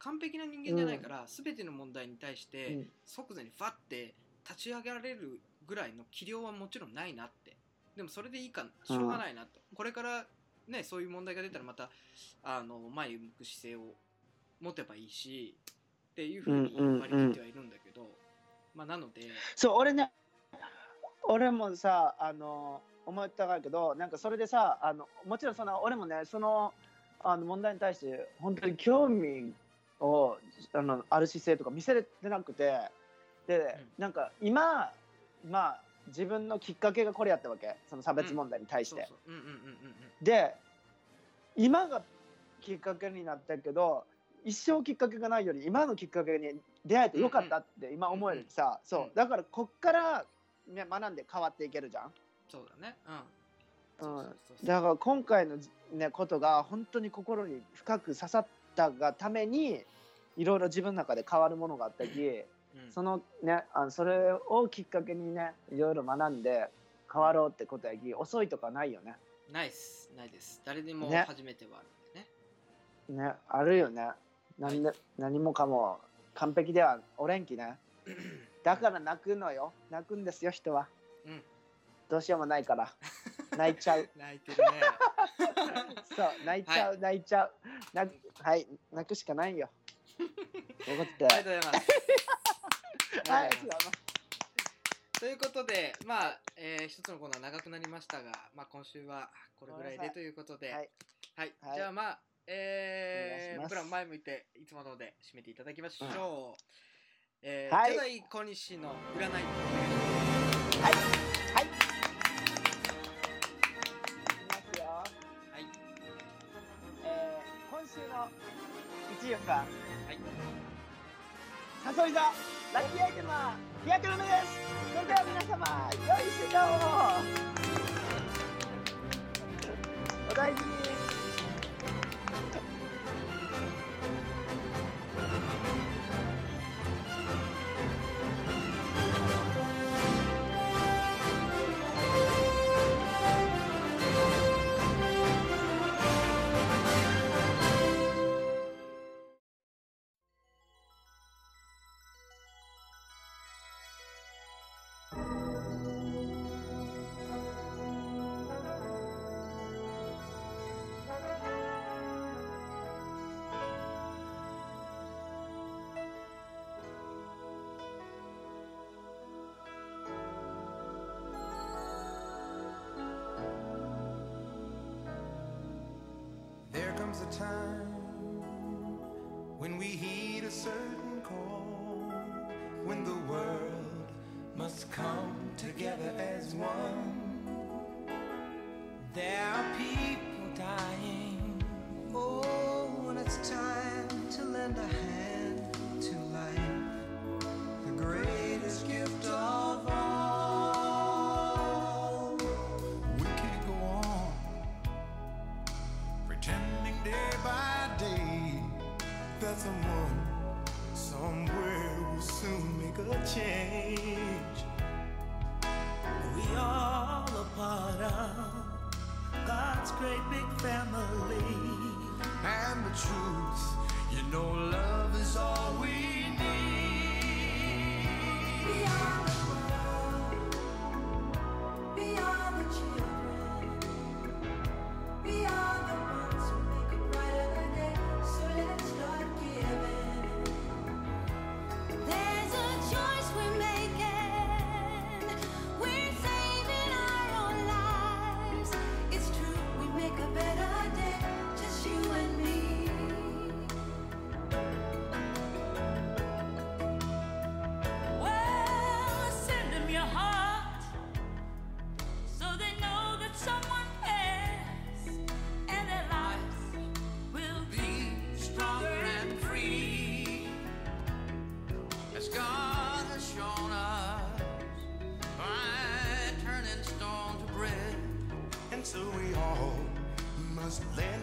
完璧な人間じゃないから、全ての問題に対して、うん。即座にファって立ち上げられるぐらいの器量はもちろんないなって。でもそれでいいかしょうがないなと、これからねそういう問題が出たらまたあの前を向く姿勢を持てばいいしっていうふうにうんうんうん。割り切ってはいるんだけど、まあなのでそう俺ね俺もさあの思ったかいけどなんかそれでさあのもちろんその俺もねそのあの問題に対して本当に興味をあのある姿勢とか見せれてなくてで、なんか今まあ自分のきっかけがこれやったわけ。その差別問題に対して。で今がきっかけになったけど一生きっかけがないより今のきっかけに出会えてよかったって今思えるさ、うん。そう。だからこっから、ね、学んで変わっていけるじゃん。そうだね。うんうんだから今回の、ね、ことが本当に心に深く刺さったがためにいろいろ自分の中で変わるものがあったりうん。そのねあのそれをきっかけにねいろいろ学んで変わろうってことやき遅いとかないよね。ないっす。ないです。誰でもね。初めてはあるんでね。ねあるよね。何で何もかも完璧ではおれんきね。だから泣くのよ。泣くんですよ人は。うんどうしようもないから。泣いちゃう。泣いてるね。そう泣いちゃう、泣いちゃう。はい泣くしかないよ。ということでありがとうございます。はい。ということで、まあ、えー一つのコーナー長くなりましたが、まあ、今週はこれぐらいでということで、ははい。い、はい。じゃあまあ、えー、お願いします。プラン前向いて、いつもので締めていただきましょう。えー、はい。ジェダイ小西の占い、お願いします。はいはいの1位か。はい。サソリ座、ラッキーアイテムは、日焼け止めですそれでは comes a time when we heed a certain call, when the world must come together as one. There are people dying. Oh, and it's time to lend a hand. was led